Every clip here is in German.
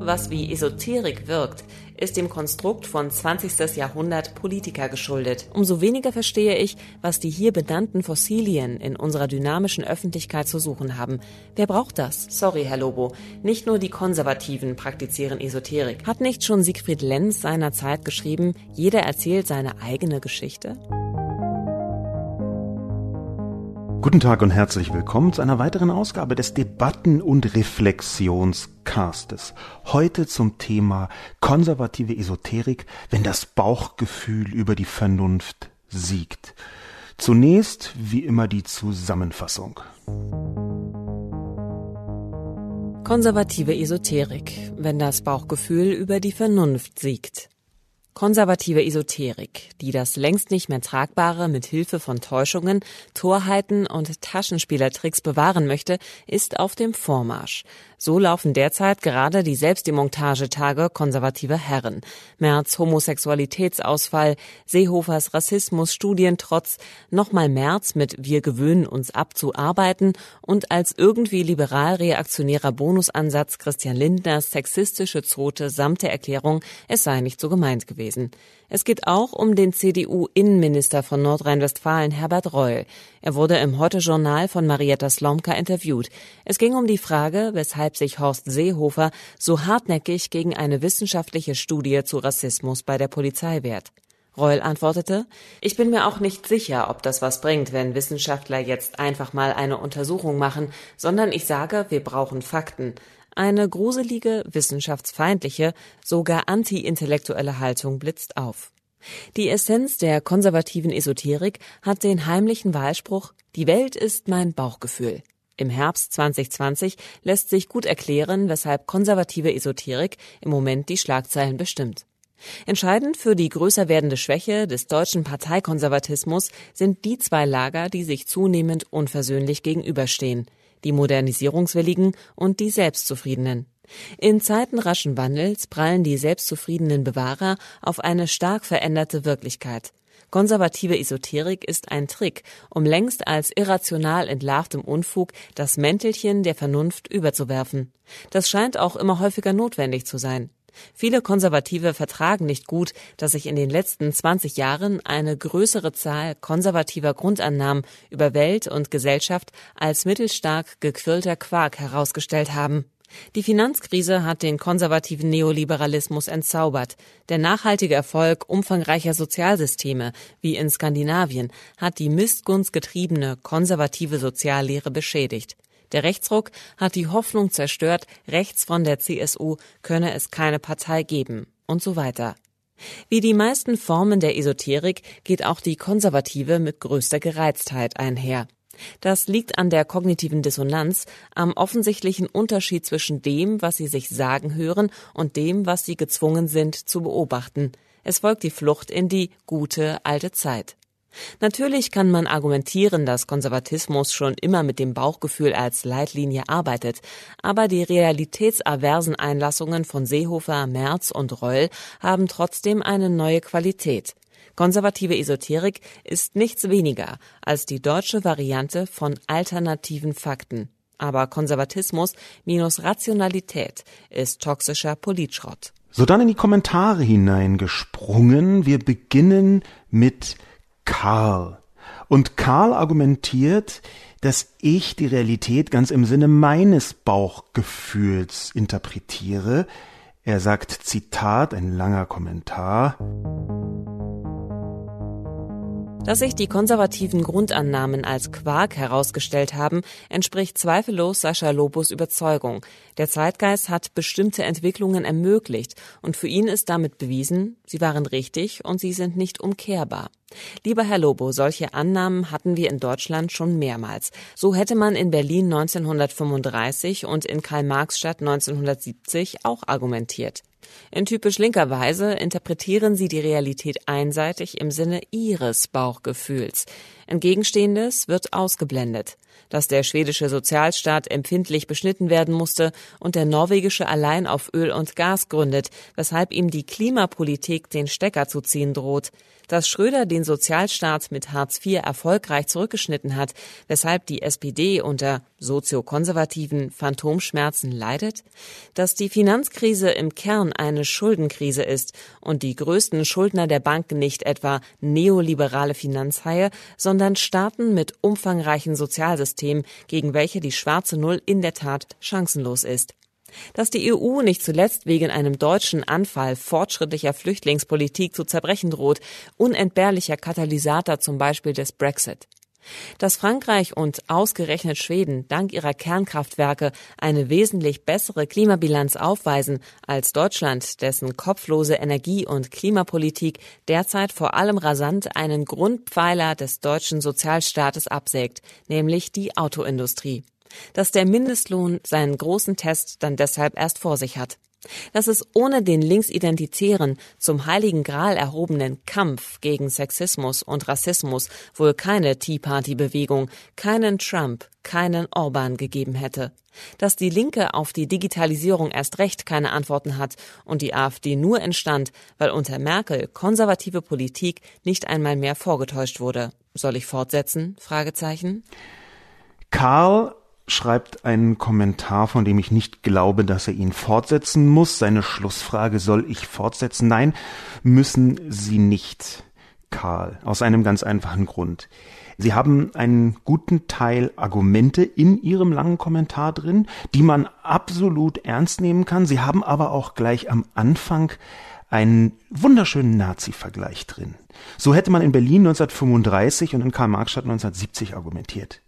was wie Esoterik wirkt, ist dem Konstrukt von 20. Jahrhundert Politiker geschuldet. Umso weniger verstehe ich, was die hier benannten Fossilien in unserer dynamischen Öffentlichkeit zu suchen haben. Wer braucht das? Sorry, Herr Lobo. Nicht nur die Konservativen praktizieren Esoterik. Hat nicht schon Siegfried Lenz seinerzeit geschrieben, jeder erzählt seine eigene Geschichte? Guten Tag und herzlich willkommen zu einer weiteren Ausgabe des Debatten- und Reflexionscastes. Heute zum Thema konservative Esoterik, wenn das Bauchgefühl über die Vernunft siegt. Zunächst, wie immer, die Zusammenfassung. Konservative Esoterik, wenn das Bauchgefühl über die Vernunft siegt. Konservative Esoterik, die das längst nicht mehr Tragbare mit Hilfe von Täuschungen, Torheiten und Taschenspielertricks bewahren möchte, ist auf dem Vormarsch. So laufen derzeit gerade die Selbstdemontagetage konservativer Herren. Merz Homosexualitätsausfall, Seehofers Rassismus, Studientrotz, nochmal Merz mit Wir gewöhnen uns ab zu arbeiten und als irgendwie liberal-reaktionärer Bonusansatz Christian Lindners sexistische Zote samt der Erklärung, es sei nicht so gemeint gewesen. Es geht auch um den CDU-Innenminister von Nordrhein-Westfalen, Herbert Reul. Er wurde im Heute-Journal von Marietta Slomka interviewt. Es ging um die Frage, weshalb sich Horst Seehofer so hartnäckig gegen eine wissenschaftliche Studie zu Rassismus bei der Polizei wehrt. Reul antwortete, ich bin mir auch nicht sicher, ob das was bringt, wenn Wissenschaftler jetzt einfach mal eine Untersuchung machen, sondern ich sage, wir brauchen Fakten. Eine gruselige, wissenschaftsfeindliche, sogar anti-intellektuelle Haltung blitzt auf. Die Essenz der konservativen Esoterik hat den heimlichen Wahlspruch Die Welt ist mein Bauchgefühl. Im Herbst 2020 lässt sich gut erklären, weshalb konservative Esoterik im Moment die Schlagzeilen bestimmt. Entscheidend für die größer werdende Schwäche des deutschen Parteikonservatismus sind die zwei Lager, die sich zunehmend unversöhnlich gegenüberstehen die Modernisierungswilligen und die Selbstzufriedenen. In Zeiten raschen Wandels prallen die selbstzufriedenen Bewahrer auf eine stark veränderte Wirklichkeit. Konservative Esoterik ist ein Trick, um längst als irrational entlarvtem Unfug das Mäntelchen der Vernunft überzuwerfen. Das scheint auch immer häufiger notwendig zu sein. Viele Konservative vertragen nicht gut, dass sich in den letzten 20 Jahren eine größere Zahl konservativer Grundannahmen über Welt und Gesellschaft als mittelstark gequirlter Quark herausgestellt haben. Die Finanzkrise hat den konservativen Neoliberalismus entzaubert. Der nachhaltige Erfolg umfangreicher Sozialsysteme, wie in Skandinavien, hat die missgunstgetriebene konservative Soziallehre beschädigt. Der Rechtsruck hat die Hoffnung zerstört, rechts von der CSU könne es keine Partei geben und so weiter. Wie die meisten Formen der Esoterik geht auch die konservative mit größter Gereiztheit einher. Das liegt an der kognitiven Dissonanz, am offensichtlichen Unterschied zwischen dem, was sie sich sagen hören, und dem, was sie gezwungen sind zu beobachten. Es folgt die Flucht in die gute alte Zeit. Natürlich kann man argumentieren, dass Konservatismus schon immer mit dem Bauchgefühl als Leitlinie arbeitet, aber die realitätsaversen Einlassungen von Seehofer, Merz und Reul haben trotzdem eine neue Qualität. Konservative Esoterik ist nichts weniger als die deutsche Variante von alternativen Fakten. Aber Konservatismus minus Rationalität ist toxischer Politschrott. So dann in die Kommentare hineingesprungen. Wir beginnen mit Karl. Und Karl argumentiert, dass ich die Realität ganz im Sinne meines Bauchgefühls interpretiere. Er sagt Zitat, ein langer Kommentar. Dass sich die konservativen Grundannahmen als Quark herausgestellt haben, entspricht zweifellos Sascha Lobos Überzeugung. Der Zeitgeist hat bestimmte Entwicklungen ermöglicht und für ihn ist damit bewiesen, sie waren richtig und sie sind nicht umkehrbar. Lieber Herr Lobo, solche Annahmen hatten wir in Deutschland schon mehrmals. So hätte man in Berlin 1935 und in Karl-Marx-Stadt 1970 auch argumentiert. In typisch linker Weise interpretieren sie die Realität einseitig im Sinne ihres Bauchgefühls. Entgegenstehendes wird ausgeblendet. Dass der schwedische Sozialstaat empfindlich beschnitten werden musste und der norwegische allein auf Öl und Gas gründet, weshalb ihm die Klimapolitik den Stecker zu ziehen droht. Dass Schröder den Sozialstaat mit Hartz IV erfolgreich zurückgeschnitten hat, weshalb die SPD unter soziokonservativen Phantomschmerzen leidet, dass die Finanzkrise im Kern eine Schuldenkrise ist und die größten Schuldner der Banken nicht etwa neoliberale Finanzhaie, sondern Staaten mit umfangreichen Sozialsystemen, gegen welche die schwarze Null in der Tat chancenlos ist. Dass die EU nicht zuletzt wegen einem deutschen Anfall fortschrittlicher Flüchtlingspolitik zu zerbrechen droht, unentbehrlicher Katalysator zum Beispiel des Brexit. Dass Frankreich und ausgerechnet Schweden dank ihrer Kernkraftwerke eine wesentlich bessere Klimabilanz aufweisen als Deutschland, dessen kopflose Energie- und Klimapolitik derzeit vor allem rasant einen Grundpfeiler des deutschen Sozialstaates absägt, nämlich die Autoindustrie dass der Mindestlohn seinen großen Test dann deshalb erst vor sich hat. Dass es ohne den linksidentitären, zum heiligen Gral erhobenen Kampf gegen Sexismus und Rassismus wohl keine Tea Party Bewegung, keinen Trump, keinen Orban gegeben hätte. Dass die Linke auf die Digitalisierung erst recht keine Antworten hat und die AfD nur entstand, weil unter Merkel konservative Politik nicht einmal mehr vorgetäuscht wurde. Soll ich fortsetzen? Fragezeichen. Karl schreibt einen Kommentar, von dem ich nicht glaube, dass er ihn fortsetzen muss. Seine Schlussfrage, soll ich fortsetzen? Nein, müssen Sie nicht, Karl, aus einem ganz einfachen Grund. Sie haben einen guten Teil Argumente in Ihrem langen Kommentar drin, die man absolut ernst nehmen kann. Sie haben aber auch gleich am Anfang einen wunderschönen Nazi-Vergleich drin. So hätte man in Berlin 1935 und in Karl-Marx-Stadt 1970 argumentiert.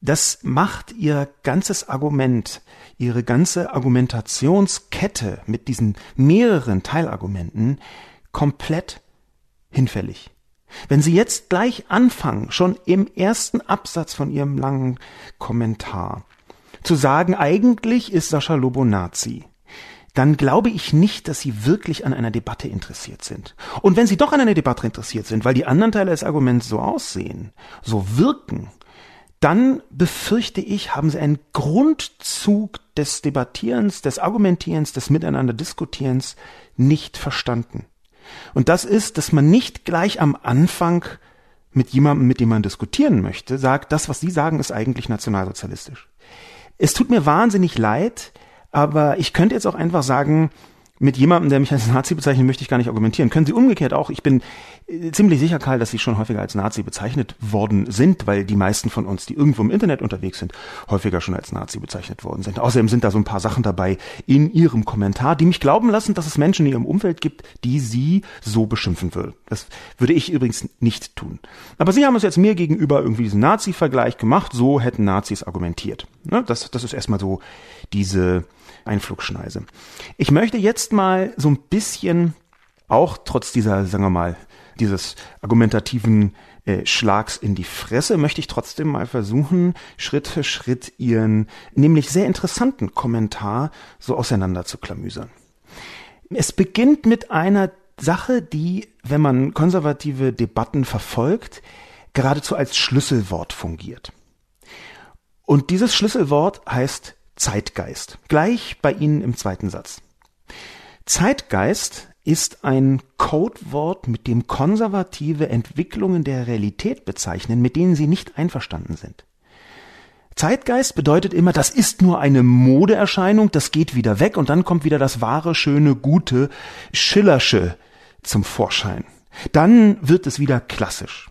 Das macht ihr ganzes Argument, ihre ganze Argumentationskette mit diesen mehreren Teilargumenten komplett hinfällig. Wenn Sie jetzt gleich anfangen, schon im ersten Absatz von Ihrem langen Kommentar, zu sagen, eigentlich ist Sascha Lobo Nazi, dann glaube ich nicht, dass Sie wirklich an einer Debatte interessiert sind. Und wenn Sie doch an einer Debatte interessiert sind, weil die anderen Teile des Arguments so aussehen, so wirken, dann befürchte ich, haben sie einen Grundzug des Debattierens, des Argumentierens, des Miteinander Diskutierens nicht verstanden. Und das ist, dass man nicht gleich am Anfang mit jemandem, mit dem man diskutieren möchte, sagt, das, was Sie sagen, ist eigentlich nationalsozialistisch. Es tut mir wahnsinnig leid, aber ich könnte jetzt auch einfach sagen, mit jemandem, der mich als Nazi bezeichnet, möchte ich gar nicht argumentieren. Können Sie umgekehrt auch. Ich bin äh, ziemlich sicher, Karl, dass Sie schon häufiger als Nazi bezeichnet worden sind, weil die meisten von uns, die irgendwo im Internet unterwegs sind, häufiger schon als Nazi bezeichnet worden sind. Außerdem sind da so ein paar Sachen dabei in Ihrem Kommentar, die mich glauben lassen, dass es Menschen in Ihrem Umfeld gibt, die Sie so beschimpfen würden. Das würde ich übrigens nicht tun. Aber Sie haben es jetzt mir gegenüber irgendwie diesen Nazi-Vergleich gemacht. So hätten Nazis argumentiert. Ne? Das, das ist erstmal so diese Einflugschneise. Ich möchte jetzt mal so ein bisschen auch trotz dieser, sagen wir mal, dieses argumentativen äh, Schlags in die Fresse, möchte ich trotzdem mal versuchen, Schritt für Schritt ihren nämlich sehr interessanten Kommentar so auseinander zu klamüsern. Es beginnt mit einer Sache, die, wenn man konservative Debatten verfolgt, geradezu als Schlüsselwort fungiert. Und dieses Schlüsselwort heißt Zeitgeist. Gleich bei Ihnen im zweiten Satz. Zeitgeist ist ein Codewort, mit dem konservative Entwicklungen der Realität bezeichnen, mit denen sie nicht einverstanden sind. Zeitgeist bedeutet immer, das ist nur eine Modeerscheinung, das geht wieder weg und dann kommt wieder das wahre, schöne, gute, Schillersche zum Vorschein. Dann wird es wieder klassisch.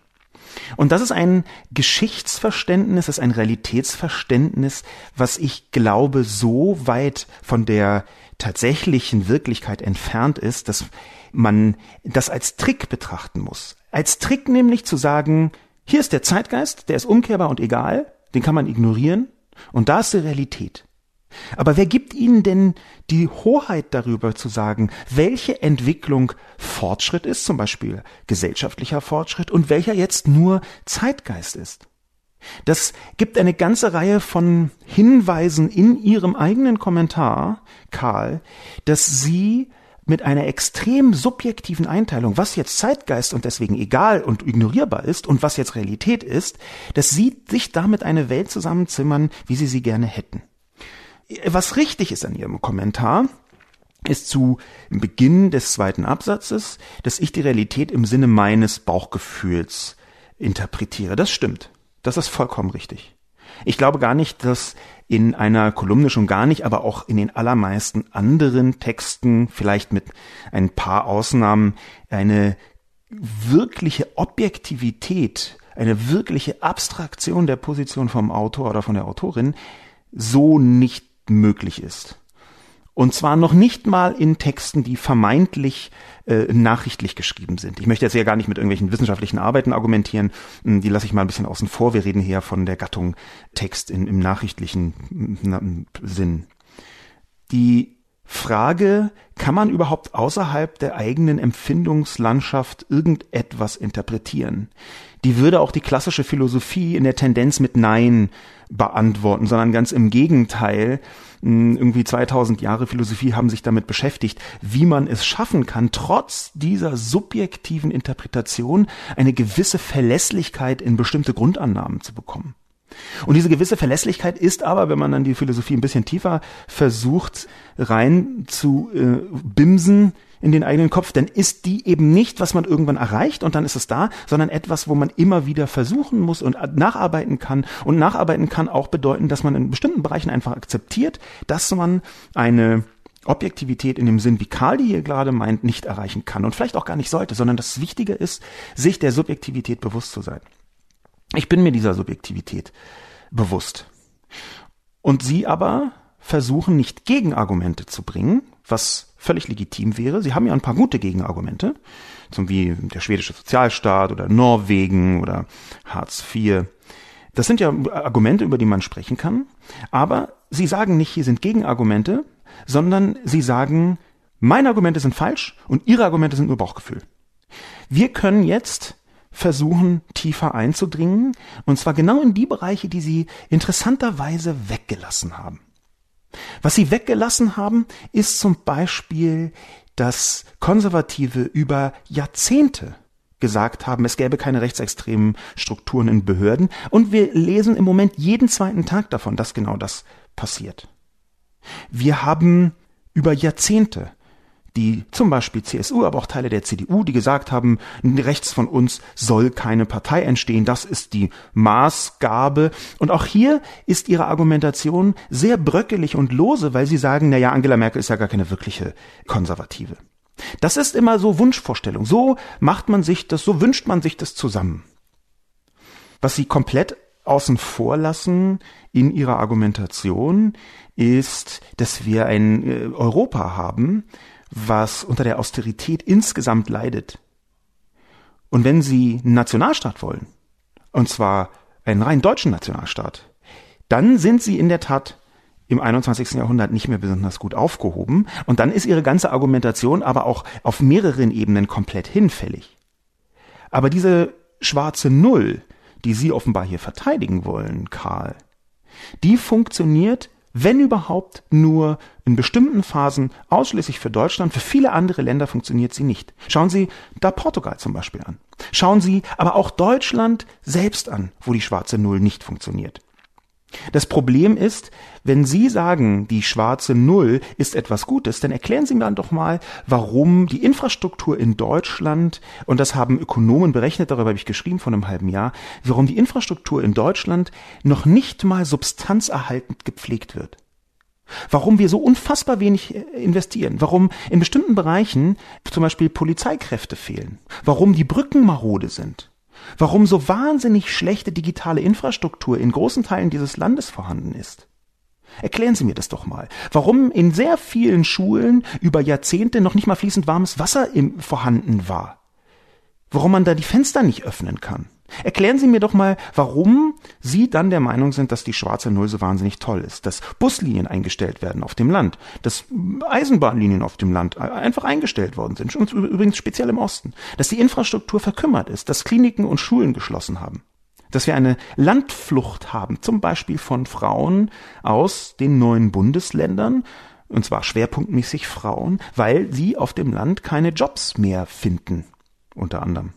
Und das ist ein Geschichtsverständnis, das ist ein Realitätsverständnis, was ich glaube, so weit von der tatsächlichen Wirklichkeit entfernt ist, dass man das als Trick betrachten muss. Als Trick nämlich zu sagen, hier ist der Zeitgeist, der ist umkehrbar und egal, den kann man ignorieren, und da ist die Realität. Aber wer gibt Ihnen denn die Hoheit darüber zu sagen, welche Entwicklung Fortschritt ist, zum Beispiel gesellschaftlicher Fortschritt, und welcher jetzt nur Zeitgeist ist? Das gibt eine ganze Reihe von Hinweisen in Ihrem eigenen Kommentar, Karl, dass Sie mit einer extrem subjektiven Einteilung, was jetzt Zeitgeist und deswegen egal und ignorierbar ist und was jetzt Realität ist, dass sie sich damit eine Welt zusammenzimmern, wie sie sie gerne hätten. Was richtig ist an ihrem Kommentar, ist zu Beginn des zweiten Absatzes, dass ich die Realität im Sinne meines Bauchgefühls interpretiere. Das stimmt. Das ist vollkommen richtig. Ich glaube gar nicht, dass in einer Kolumne schon gar nicht, aber auch in den allermeisten anderen Texten, vielleicht mit ein paar Ausnahmen, eine wirkliche Objektivität, eine wirkliche Abstraktion der Position vom Autor oder von der Autorin so nicht möglich ist. Und zwar noch nicht mal in Texten, die vermeintlich äh, nachrichtlich geschrieben sind. Ich möchte jetzt ja gar nicht mit irgendwelchen wissenschaftlichen Arbeiten argumentieren. Hm, die lasse ich mal ein bisschen außen vor. Wir reden hier von der Gattung Text in, im nachrichtlichen hm, Sinn. Die Frage, kann man überhaupt außerhalb der eigenen Empfindungslandschaft irgendetwas interpretieren? Die würde auch die klassische Philosophie in der Tendenz mit Nein beantworten, sondern ganz im Gegenteil irgendwie 2000 Jahre Philosophie haben sich damit beschäftigt, wie man es schaffen kann, trotz dieser subjektiven Interpretation eine gewisse Verlässlichkeit in bestimmte Grundannahmen zu bekommen. Und diese gewisse Verlässlichkeit ist aber, wenn man dann die Philosophie ein bisschen tiefer versucht rein zu äh, bimsen, in den eigenen Kopf, dann ist die eben nicht, was man irgendwann erreicht und dann ist es da, sondern etwas, wo man immer wieder versuchen muss und nacharbeiten kann. Und nacharbeiten kann auch bedeuten, dass man in bestimmten Bereichen einfach akzeptiert, dass man eine Objektivität in dem Sinn, wie Karl die hier gerade meint, nicht erreichen kann und vielleicht auch gar nicht sollte, sondern das Wichtige ist, sich der Subjektivität bewusst zu sein. Ich bin mir dieser Subjektivität bewusst. Und sie aber versuchen nicht Gegenargumente zu bringen, was völlig legitim wäre. Sie haben ja ein paar gute Gegenargumente, zum wie der schwedische Sozialstaat oder Norwegen oder Hartz IV. Das sind ja Argumente, über die man sprechen kann, aber sie sagen nicht, hier sind Gegenargumente, sondern sie sagen, meine Argumente sind falsch und ihre Argumente sind nur Bauchgefühl. Wir können jetzt versuchen, tiefer einzudringen, und zwar genau in die Bereiche, die sie interessanterweise weggelassen haben. Was sie weggelassen haben, ist zum Beispiel, dass Konservative über Jahrzehnte gesagt haben, es gäbe keine rechtsextremen Strukturen in Behörden. Und wir lesen im Moment jeden zweiten Tag davon, dass genau das passiert. Wir haben über Jahrzehnte die zum Beispiel CSU, aber auch Teile der CDU, die gesagt haben, rechts von uns soll keine Partei entstehen. Das ist die Maßgabe. Und auch hier ist ihre Argumentation sehr bröckelig und lose, weil sie sagen, na ja, Angela Merkel ist ja gar keine wirkliche Konservative. Das ist immer so Wunschvorstellung. So macht man sich das, so wünscht man sich das zusammen. Was sie komplett außen vor lassen in ihrer Argumentation ist, dass wir ein äh, Europa haben, was unter der Austerität insgesamt leidet. Und wenn Sie einen Nationalstaat wollen, und zwar einen rein deutschen Nationalstaat, dann sind Sie in der Tat im 21. Jahrhundert nicht mehr besonders gut aufgehoben und dann ist Ihre ganze Argumentation aber auch auf mehreren Ebenen komplett hinfällig. Aber diese schwarze Null, die Sie offenbar hier verteidigen wollen, Karl, die funktioniert wenn überhaupt nur in bestimmten Phasen ausschließlich für Deutschland. Für viele andere Länder funktioniert sie nicht. Schauen Sie da Portugal zum Beispiel an. Schauen Sie aber auch Deutschland selbst an, wo die schwarze Null nicht funktioniert. Das Problem ist, wenn Sie sagen, die schwarze Null ist etwas Gutes, dann erklären Sie mir dann doch mal, warum die Infrastruktur in Deutschland, und das haben Ökonomen berechnet, darüber habe ich geschrieben vor einem halben Jahr, warum die Infrastruktur in Deutschland noch nicht mal substanzerhaltend gepflegt wird. Warum wir so unfassbar wenig äh, investieren, warum in bestimmten Bereichen zum Beispiel Polizeikräfte fehlen, warum die Brücken marode sind, warum so wahnsinnig schlechte digitale Infrastruktur in großen Teilen dieses Landes vorhanden ist. Erklären Sie mir das doch mal. Warum in sehr vielen Schulen über Jahrzehnte noch nicht mal fließend warmes Wasser im, vorhanden war? Warum man da die Fenster nicht öffnen kann? Erklären Sie mir doch mal, warum Sie dann der Meinung sind, dass die schwarze Null so wahnsinnig toll ist, dass Buslinien eingestellt werden auf dem Land, dass Eisenbahnlinien auf dem Land einfach eingestellt worden sind, übrigens speziell im Osten, dass die Infrastruktur verkümmert ist, dass Kliniken und Schulen geschlossen haben, dass wir eine Landflucht haben, zum Beispiel von Frauen aus den neuen Bundesländern, und zwar schwerpunktmäßig Frauen, weil sie auf dem Land keine Jobs mehr finden, unter anderem.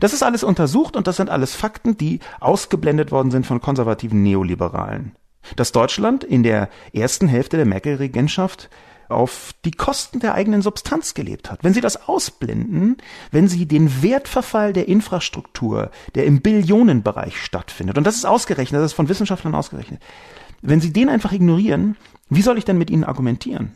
Das ist alles untersucht und das sind alles Fakten, die ausgeblendet worden sind von konservativen Neoliberalen. Dass Deutschland in der ersten Hälfte der Merkel-Regentschaft auf die Kosten der eigenen Substanz gelebt hat. Wenn Sie das ausblenden, wenn Sie den Wertverfall der Infrastruktur, der im Billionenbereich stattfindet, und das ist ausgerechnet, das ist von Wissenschaftlern ausgerechnet, wenn Sie den einfach ignorieren, wie soll ich denn mit Ihnen argumentieren?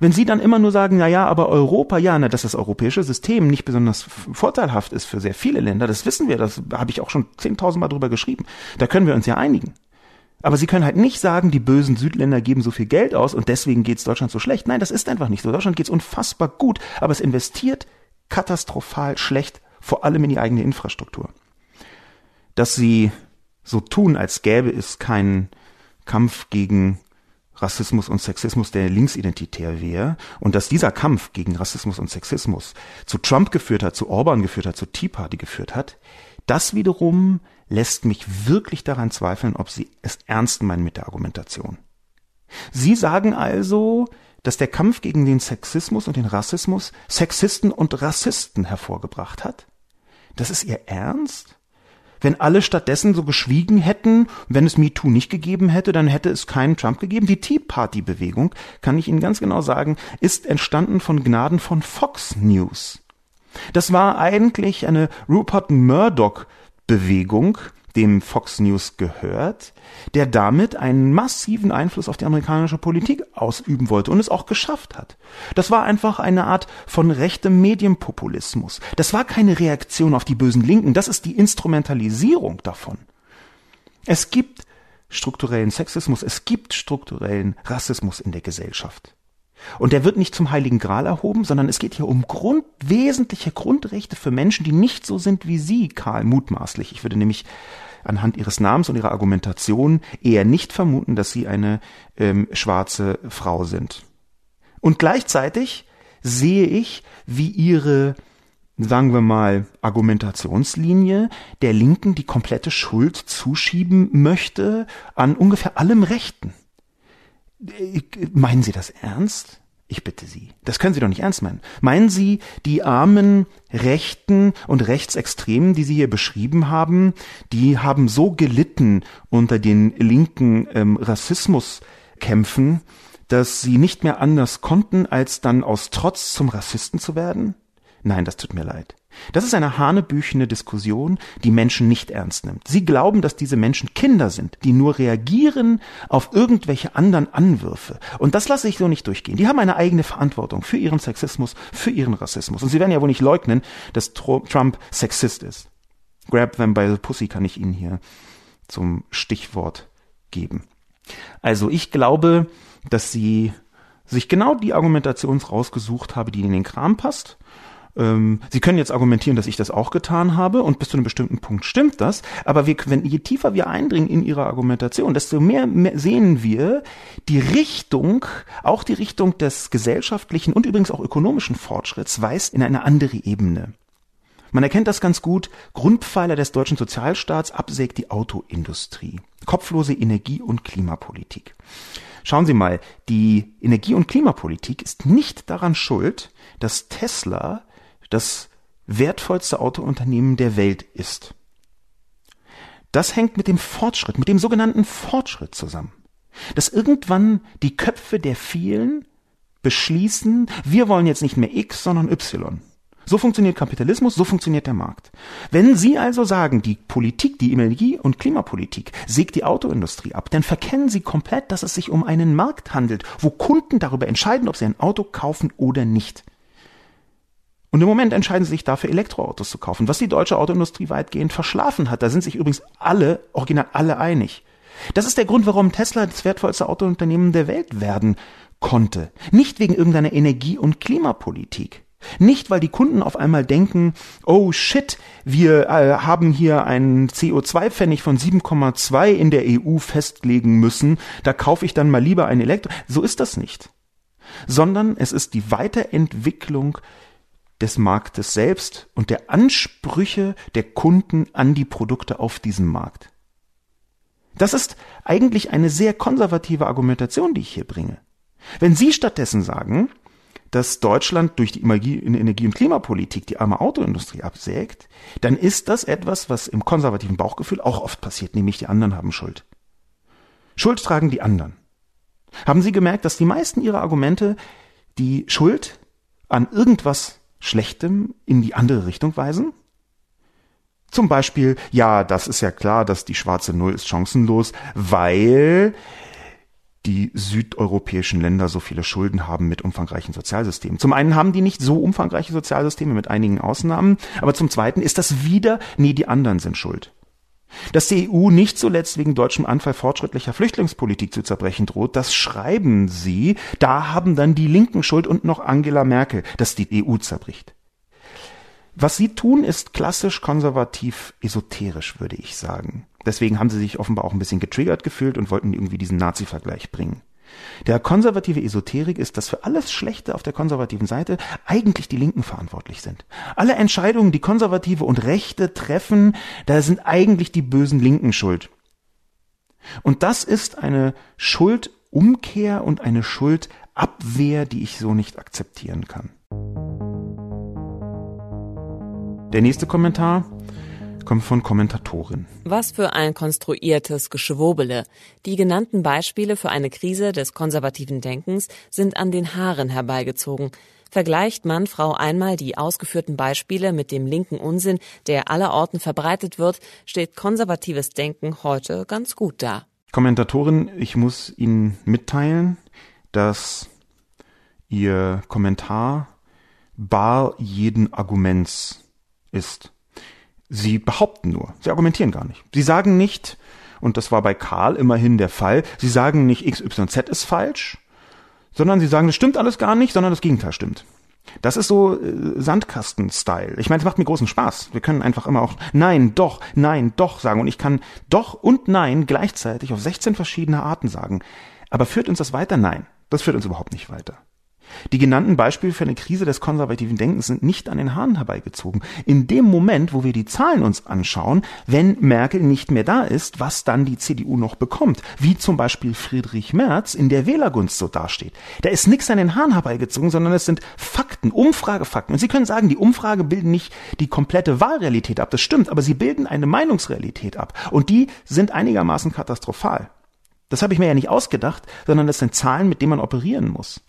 Wenn Sie dann immer nur sagen, na ja, aber Europa, ja, na, dass das europäische System nicht besonders vorteilhaft ist für sehr viele Länder, das wissen wir, das habe ich auch schon zehntausendmal drüber geschrieben. Da können wir uns ja einigen. Aber Sie können halt nicht sagen, die bösen Südländer geben so viel Geld aus und deswegen geht's Deutschland so schlecht. Nein, das ist einfach nicht so. Deutschland geht's unfassbar gut, aber es investiert katastrophal schlecht, vor allem in die eigene Infrastruktur. Dass Sie so tun, als gäbe es keinen Kampf gegen Rassismus und Sexismus, der linksidentitär wäre und dass dieser Kampf gegen Rassismus und Sexismus zu Trump geführt hat, zu Orban geführt hat, zu Tea Party geführt hat, das wiederum lässt mich wirklich daran zweifeln, ob Sie es ernst meinen mit der Argumentation. Sie sagen also, dass der Kampf gegen den Sexismus und den Rassismus Sexisten und Rassisten hervorgebracht hat? Das ist Ihr Ernst? Wenn alle stattdessen so geschwiegen hätten, wenn es MeToo nicht gegeben hätte, dann hätte es keinen Trump gegeben. Die Tea Party Bewegung, kann ich Ihnen ganz genau sagen, ist entstanden von Gnaden von Fox News. Das war eigentlich eine Rupert Murdoch Bewegung, dem Fox News gehört, der damit einen massiven Einfluss auf die amerikanische Politik ausüben wollte und es auch geschafft hat. Das war einfach eine Art von rechtem Medienpopulismus. Das war keine Reaktion auf die bösen Linken, das ist die Instrumentalisierung davon. Es gibt strukturellen Sexismus, es gibt strukturellen Rassismus in der Gesellschaft. Und der wird nicht zum heiligen Gral erhoben, sondern es geht hier um Grund, wesentliche Grundrechte für Menschen, die nicht so sind wie Sie, Karl, mutmaßlich. Ich würde nämlich anhand Ihres Namens und Ihrer Argumentation eher nicht vermuten, dass Sie eine ähm, schwarze Frau sind. Und gleichzeitig sehe ich, wie Ihre sagen wir mal, Argumentationslinie der Linken die komplette Schuld zuschieben möchte an ungefähr allem Rechten. Äh, meinen Sie das ernst? Ich bitte Sie. Das können Sie doch nicht ernst meinen. Meinen Sie, die armen Rechten und Rechtsextremen, die Sie hier beschrieben haben, die haben so gelitten unter den linken ähm, Rassismuskämpfen, dass sie nicht mehr anders konnten, als dann aus Trotz zum Rassisten zu werden? Nein, das tut mir leid. Das ist eine hanebüchene Diskussion, die Menschen nicht ernst nimmt. Sie glauben, dass diese Menschen Kinder sind, die nur reagieren auf irgendwelche anderen Anwürfe. Und das lasse ich so nicht durchgehen. Die haben eine eigene Verantwortung für ihren Sexismus, für ihren Rassismus. Und sie werden ja wohl nicht leugnen, dass Trump Sexist ist. Grab them by the pussy kann ich Ihnen hier zum Stichwort geben. Also ich glaube, dass Sie sich genau die Argumentation rausgesucht haben, die in den Kram passt ähm, Sie können jetzt argumentieren, dass ich das auch getan habe und bis zu einem bestimmten Punkt stimmt das. Aber wir, wenn, je tiefer wir eindringen in Ihre Argumentation, desto mehr, mehr sehen wir die Richtung, auch die Richtung des gesellschaftlichen und übrigens auch ökonomischen Fortschritts weist in eine andere Ebene. Man erkennt das ganz gut. Grundpfeiler des deutschen Sozialstaats absägt die Autoindustrie. Kopflose Energie- und Klimapolitik. Schauen Sie mal, die Energie- und Klimapolitik ist nicht daran schuld, dass Tesla das wertvollste Autounternehmen der Welt ist. Das hängt mit dem Fortschritt, mit dem sogenannten Fortschritt zusammen. Dass irgendwann die Köpfe der vielen beschließen, wir wollen jetzt nicht mehr X, sondern Y. So funktioniert Kapitalismus, so funktioniert der Markt. Wenn Sie also sagen, die Politik, die Energie- und Klimapolitik sägt die Autoindustrie ab, dann verkennen Sie komplett, dass es sich um einen Markt handelt, wo Kunden darüber entscheiden, ob sie ein Auto kaufen oder nicht. Und im Moment entscheiden sie sich dafür, Elektroautos zu kaufen, was die deutsche Autoindustrie weitgehend verschlafen hat. Da sind sich übrigens alle, original alle einig. Das ist der Grund, warum Tesla das wertvollste Autounternehmen der Welt werden konnte. Nicht wegen irgendeiner Energie- und Klimapolitik. Nicht, weil die Kunden auf einmal denken, oh shit, wir äh, haben hier einen CO2-Pfennig von 7,2 in der EU festlegen müssen, da kaufe ich dann mal lieber ein Elektro. So ist das nicht. Sondern es ist die Weiterentwicklung des Marktes selbst und der Ansprüche der Kunden an die Produkte auf diesem Markt. Das ist eigentlich eine sehr konservative Argumentation, die ich hier bringe. Wenn Sie stattdessen sagen, dass Deutschland durch die Energie- und Klimapolitik die arme Autoindustrie absägt, dann ist das etwas, was im konservativen Bauchgefühl auch oft passiert, nämlich die anderen haben Schuld. Schuld tragen die anderen. Haben Sie gemerkt, dass die meisten Ihrer Argumente die Schuld an irgendwas Schlechtem in die andere Richtung weisen? Zum Beispiel, ja, das ist ja klar, dass die schwarze Null ist chancenlos, weil die südeuropäischen Länder so viele Schulden haben mit umfangreichen Sozialsystemen. Zum einen haben die nicht so umfangreiche Sozialsysteme mit einigen Ausnahmen, aber zum zweiten ist das wieder, nee, die anderen sind schuld. Dass die EU nicht zuletzt wegen deutschem Anfall fortschrittlicher Flüchtlingspolitik zu zerbrechen droht, das schreiben sie. Da haben dann die Linken Schuld und noch Angela Merkel, dass die EU zerbricht. Was sie tun, ist klassisch konservativ esoterisch, würde ich sagen. Deswegen haben sie sich offenbar auch ein bisschen getriggert gefühlt und wollten irgendwie diesen Nazi-Vergleich bringen. Der konservative Esoterik ist, dass für alles Schlechte auf der konservativen Seite eigentlich die Linken verantwortlich sind. Alle Entscheidungen, die Konservative und Rechte treffen, da sind eigentlich die bösen Linken schuld. Und das ist eine Schuldumkehr und eine Schuldabwehr, die ich so nicht akzeptieren kann. Der nächste Kommentar kommt von Kommentatorin. Was für ein konstruiertes Geschwobele. Die genannten Beispiele für eine Krise des konservativen Denkens sind an den Haaren herbeigezogen. Vergleicht man Frau einmal die ausgeführten Beispiele mit dem linken Unsinn, der allerorten verbreitet wird, steht konservatives Denken heute ganz gut da. Kommentatorin, ich muss Ihnen mitteilen, dass Ihr Kommentar bar jeden Arguments ist. Sie behaupten nur, sie argumentieren gar nicht. Sie sagen nicht, und das war bei Karl immerhin der Fall, sie sagen nicht XYZ ist falsch, sondern sie sagen, das stimmt alles gar nicht, sondern das Gegenteil stimmt. Das ist so äh, Sandkasten-Style. Ich meine, es macht mir großen Spaß. Wir können einfach immer auch Nein, doch, Nein, doch sagen. Und ich kann doch und Nein gleichzeitig auf 16 verschiedene Arten sagen. Aber führt uns das weiter? Nein. Das führt uns überhaupt nicht weiter. Die genannten Beispiele für eine Krise des konservativen Denkens sind nicht an den Haaren herbeigezogen. In dem Moment, wo wir die Zahlen uns anschauen, wenn Merkel nicht mehr da ist, was dann die CDU noch bekommt, wie zum Beispiel Friedrich Merz in der Wählergunst so dasteht. Da ist nichts an den Haaren herbeigezogen, sondern es sind Fakten, Umfragefakten. Und Sie können sagen, die Umfrage bilden nicht die komplette Wahlrealität ab. Das stimmt, aber sie bilden eine Meinungsrealität ab. Und die sind einigermaßen katastrophal. Das habe ich mir ja nicht ausgedacht, sondern das sind Zahlen, mit denen man operieren muss.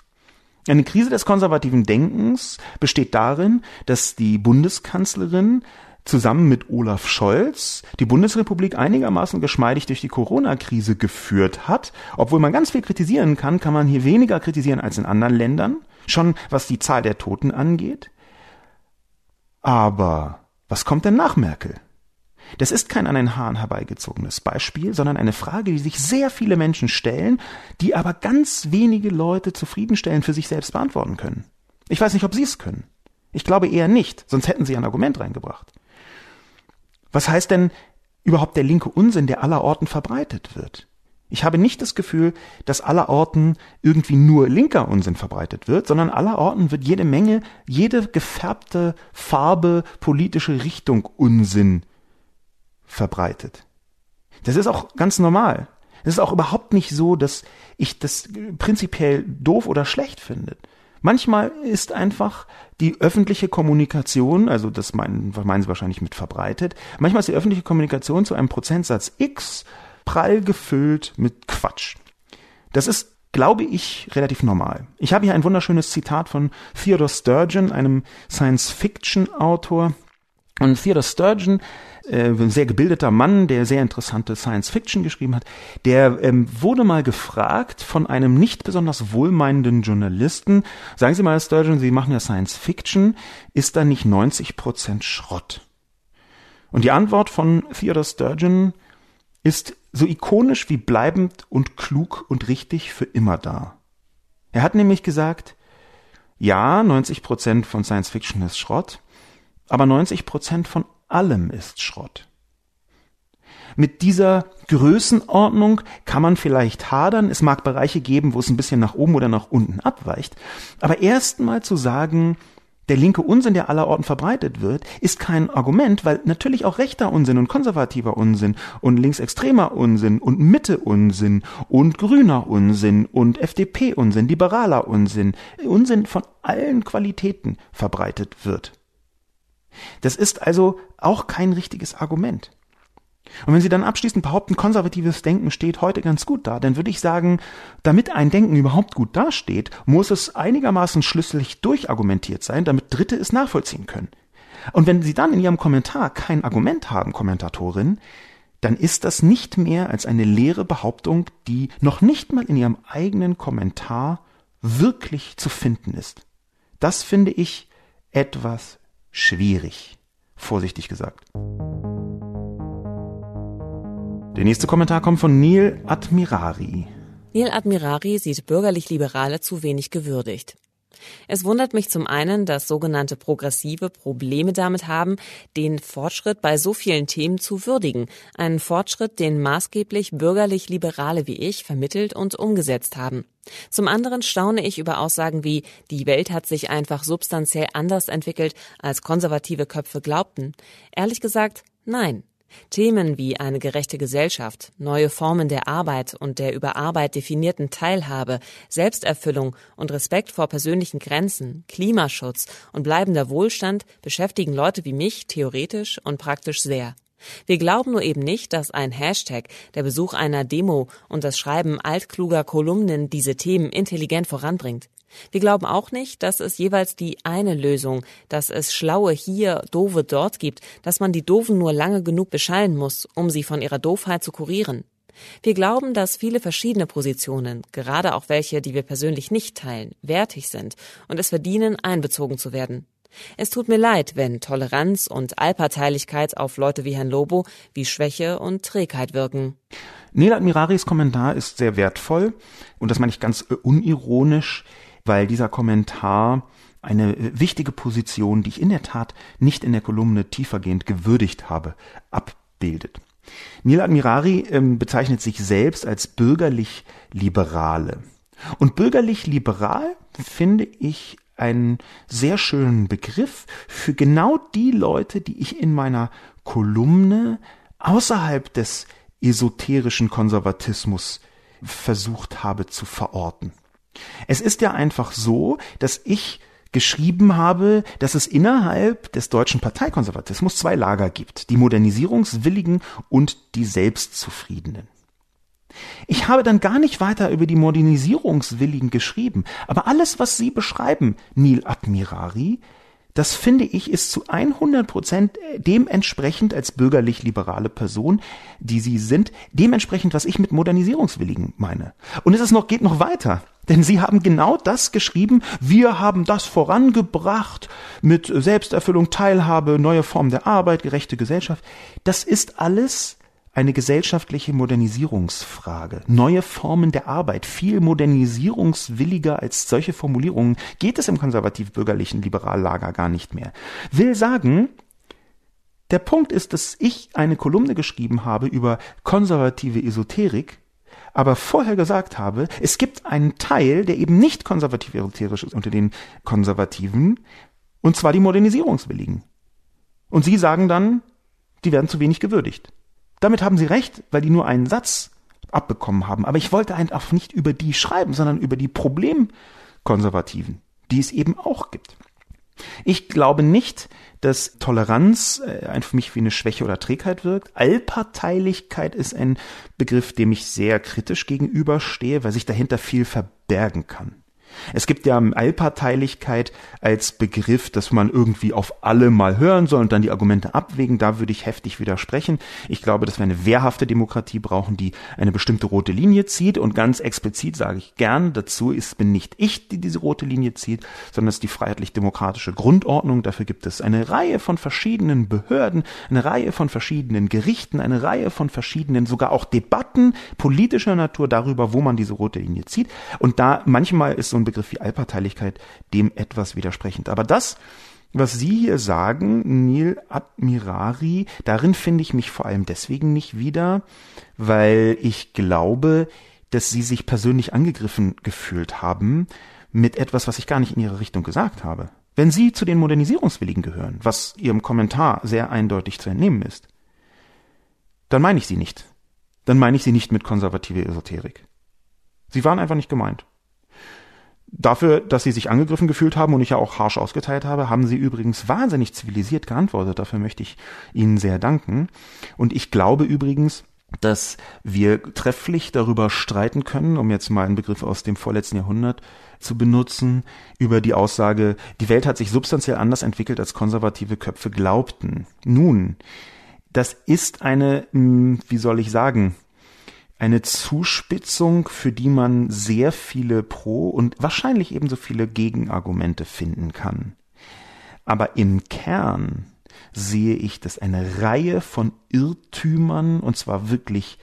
Eine Krise des konservativen Denkens besteht darin, dass die Bundeskanzlerin zusammen mit Olaf Scholz die Bundesrepublik einigermaßen geschmeidig durch die Corona-Krise geführt hat. Obwohl man ganz viel kritisieren kann, kann man hier weniger kritisieren als in anderen Ländern, schon was die Zahl der Toten angeht. Aber was kommt denn nach Merkel? Das ist kein an den Haaren herbeigezogenes Beispiel, sondern eine Frage, die sich sehr viele Menschen stellen, die aber ganz wenige Leute zufriedenstellen für sich selbst beantworten können. Ich weiß nicht, ob Sie es können. Ich glaube eher nicht, sonst hätten Sie ein Argument reingebracht. Was heißt denn überhaupt der linke Unsinn, der allerorten verbreitet wird? Ich habe nicht das Gefühl, dass allerorten irgendwie nur linker Unsinn verbreitet wird, sondern allerorten wird jede Menge, jede gefärbte Farbe, politische Richtung Unsinn verbreitet. Das ist auch ganz normal. Es ist auch überhaupt nicht so, dass ich das prinzipiell doof oder schlecht finde. Manchmal ist einfach die öffentliche Kommunikation, also das meinen, meinen Sie wahrscheinlich mit verbreitet, manchmal ist die öffentliche Kommunikation zu einem Prozentsatz X prall gefüllt mit Quatsch. Das ist, glaube ich, relativ normal. Ich habe hier ein wunderschönes Zitat von Theodore Sturgeon, einem Science-Fiction-Autor. Und Theodore Sturgeon äh, ein sehr gebildeter Mann, der sehr interessante Science Fiction geschrieben hat, der ähm, wurde mal gefragt von einem nicht besonders wohlmeinenden Journalisten, sagen Sie mal, Herr Sturgeon, Sie machen ja Science Fiction, ist da nicht 90 Prozent Schrott? Und die Antwort von Theodore Sturgeon ist so ikonisch wie bleibend und klug und richtig für immer da. Er hat nämlich gesagt, ja, 90 Prozent von Science Fiction ist Schrott, aber 90 Prozent von allem ist Schrott. Mit dieser Größenordnung kann man vielleicht hadern. Es mag Bereiche geben, wo es ein bisschen nach oben oder nach unten abweicht. Aber erstmal zu sagen, der linke Unsinn, der allerorten verbreitet wird, ist kein Argument, weil natürlich auch rechter Unsinn und konservativer Unsinn und linksextremer Unsinn und Mitte Unsinn und grüner Unsinn und FDP Unsinn, liberaler Unsinn, Unsinn von allen Qualitäten verbreitet wird. Das ist also auch kein richtiges Argument. Und wenn Sie dann abschließend behaupten, konservatives Denken steht heute ganz gut da, dann würde ich sagen, damit ein Denken überhaupt gut dasteht, muss es einigermaßen schlüssig durchargumentiert sein, damit Dritte es nachvollziehen können. Und wenn Sie dann in Ihrem Kommentar kein Argument haben, Kommentatorin, dann ist das nicht mehr als eine leere Behauptung, die noch nicht mal in Ihrem eigenen Kommentar wirklich zu finden ist. Das finde ich etwas schwierig, vorsichtig gesagt. Der nächste Kommentar kommt von Neil Admirari. Neil Admirari sieht bürgerlich-Liberale zu wenig gewürdigt. Es wundert mich zum einen, dass sogenannte Progressive Probleme damit haben, den Fortschritt bei so vielen Themen zu würdigen. Einen Fortschritt, den maßgeblich bürgerlich-Liberale wie ich vermittelt und umgesetzt haben. Zum anderen staune ich über Aussagen wie, die Welt hat sich einfach substanziell anders entwickelt, als konservative Köpfe glaubten. Ehrlich gesagt, nein. Themen wie eine gerechte Gesellschaft, neue Formen der Arbeit und der über Arbeit definierten Teilhabe, Selbsterfüllung und Respekt vor persönlichen Grenzen, Klimaschutz und bleibender Wohlstand beschäftigen Leute wie mich theoretisch und praktisch sehr. Wir glauben nur eben nicht, dass ein Hashtag, der Besuch einer Demo und das Schreiben altkluger Kolumnen diese Themen intelligent voranbringt. Wir glauben auch nicht, dass es jeweils die eine Lösung, dass es Schlaue hier, Dove dort gibt, dass man die Doofen nur lange genug beschallen muss, um sie von ihrer Doofheit zu kurieren. Wir glauben, dass viele verschiedene Positionen, gerade auch welche, die wir persönlich nicht teilen, wertig sind und es verdienen, einbezogen zu werden. Es tut mir leid, wenn Toleranz und Allparteilichkeit auf Leute wie Herrn Lobo wie Schwäche und Trägheit wirken. Neil Admiraris Kommentar ist sehr wertvoll und das meine ich ganz unironisch weil dieser Kommentar eine wichtige Position, die ich in der Tat nicht in der Kolumne tiefergehend gewürdigt habe, abbildet. Neil Admirari ähm, bezeichnet sich selbst als bürgerlich-liberale. Und bürgerlich-liberal finde ich einen sehr schönen Begriff für genau die Leute, die ich in meiner Kolumne außerhalb des esoterischen Konservatismus versucht habe zu verorten. Es ist ja einfach so, dass ich geschrieben habe, dass es innerhalb des deutschen Parteikonservatismus zwei Lager gibt, die Modernisierungswilligen und die Selbstzufriedenen. Ich habe dann gar nicht weiter über die Modernisierungswilligen geschrieben, aber alles, was Sie beschreiben, Neil Admirari, das finde ich ist zu 100 Prozent dementsprechend als bürgerlich-liberale Person, die Sie sind, dementsprechend, was ich mit Modernisierungswilligen meine. Und es ist noch, geht noch weiter. Denn sie haben genau das geschrieben, wir haben das vorangebracht mit Selbsterfüllung, Teilhabe, neue Formen der Arbeit, gerechte Gesellschaft. Das ist alles eine gesellschaftliche Modernisierungsfrage. Neue Formen der Arbeit, viel modernisierungswilliger als solche Formulierungen geht es im konservativ-bürgerlichen Liberallager gar nicht mehr. Will sagen, der Punkt ist, dass ich eine Kolumne geschrieben habe über konservative Esoterik, aber vorher gesagt habe, es gibt einen Teil, der eben nicht konservativ-esoterisch ist unter den Konservativen, und zwar die Modernisierungswilligen. Und Sie sagen dann, die werden zu wenig gewürdigt. Damit haben Sie recht, weil die nur einen Satz abbekommen haben. Aber ich wollte einfach nicht über die schreiben, sondern über die Problemkonservativen, die es eben auch gibt. Ich glaube nicht, dass Toleranz äh, für mich wie eine Schwäche oder Trägheit wirkt. Allparteilichkeit ist ein Begriff, dem ich sehr kritisch gegenüberstehe, weil sich dahinter viel verbergen kann. Es gibt ja Allparteilichkeit als Begriff, dass man irgendwie auf alle mal hören soll und dann die Argumente abwägen. Da würde ich heftig widersprechen. Ich glaube, dass wir eine wehrhafte Demokratie brauchen, die eine bestimmte rote Linie zieht. Und ganz explizit sage ich gern dazu, ist bin nicht ich, die diese rote Linie zieht, sondern es ist die freiheitlich-demokratische Grundordnung. Dafür gibt es eine Reihe von verschiedenen Behörden, eine Reihe von verschiedenen Gerichten, eine Reihe von verschiedenen, sogar auch Debatten politischer Natur darüber, wo man diese rote Linie zieht. Und da manchmal ist so ein Begriff wie Allparteilichkeit dem etwas widersprechend. Aber das, was Sie hier sagen, Neil Admirari, darin finde ich mich vor allem deswegen nicht wieder, weil ich glaube, dass Sie sich persönlich angegriffen gefühlt haben mit etwas, was ich gar nicht in Ihre Richtung gesagt habe. Wenn Sie zu den Modernisierungswilligen gehören, was Ihrem Kommentar sehr eindeutig zu entnehmen ist, dann meine ich Sie nicht. Dann meine ich Sie nicht mit konservative Esoterik. Sie waren einfach nicht gemeint. Dafür, dass sie sich angegriffen gefühlt haben und ich ja auch harsch ausgeteilt habe, haben sie übrigens wahnsinnig zivilisiert geantwortet. Dafür möchte ich Ihnen sehr danken. Und ich glaube übrigens, dass wir trefflich darüber streiten können, um jetzt mal einen Begriff aus dem vorletzten Jahrhundert zu benutzen, über die Aussage, die Welt hat sich substanziell anders entwickelt, als konservative Köpfe glaubten. Nun, das ist eine, hm, wie soll ich sagen, eine Zuspitzung, für die man sehr viele Pro- und wahrscheinlich ebenso viele Gegenargumente finden kann. Aber im Kern sehe ich, dass eine Reihe von Irrtümern, und zwar wirklich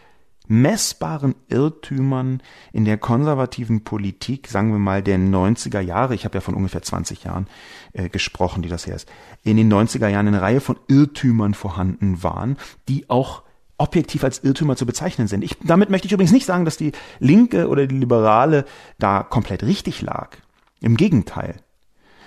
messbaren Irrtümern in der konservativen Politik, sagen wir mal der 90er Jahre, ich habe ja von ungefähr 20 Jahren äh, gesprochen, die das her ist, in den 90er Jahren eine Reihe von Irrtümern vorhanden waren, die auch objektiv als Irrtümer zu bezeichnen sind. Ich, damit möchte ich übrigens nicht sagen, dass die Linke oder die Liberale da komplett richtig lag. Im Gegenteil.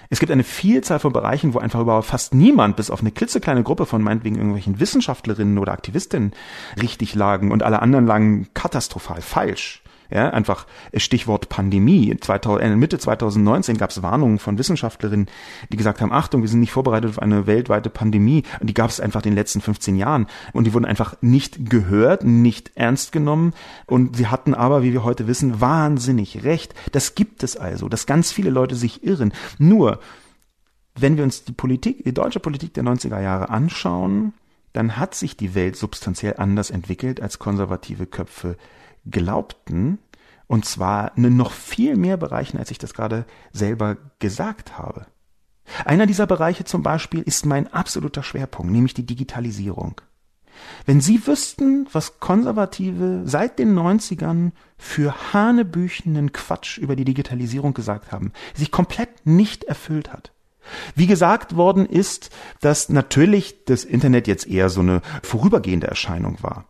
Es gibt eine Vielzahl von Bereichen, wo einfach überhaupt fast niemand, bis auf eine klitzekleine Gruppe von meinetwegen irgendwelchen Wissenschaftlerinnen oder Aktivistinnen, richtig lagen und alle anderen lagen katastrophal falsch. Ja, einfach Stichwort Pandemie. 2000, äh, Mitte 2019 gab es Warnungen von Wissenschaftlerinnen, die gesagt haben, Achtung, wir sind nicht vorbereitet auf eine weltweite Pandemie. Und die gab es einfach in den letzten 15 Jahren. Und die wurden einfach nicht gehört, nicht ernst genommen. Und sie hatten aber, wie wir heute wissen, wahnsinnig recht. Das gibt es also, dass ganz viele Leute sich irren. Nur, wenn wir uns die Politik, die deutsche Politik der 90er Jahre anschauen, dann hat sich die Welt substanziell anders entwickelt, als konservative Köpfe glaubten, und zwar in noch viel mehr Bereichen, als ich das gerade selber gesagt habe. Einer dieser Bereiche zum Beispiel ist mein absoluter Schwerpunkt, nämlich die Digitalisierung. Wenn Sie wüssten, was Konservative seit den 90ern für hanebüchenen Quatsch über die Digitalisierung gesagt haben, sich komplett nicht erfüllt hat. Wie gesagt worden ist, dass natürlich das Internet jetzt eher so eine vorübergehende Erscheinung war.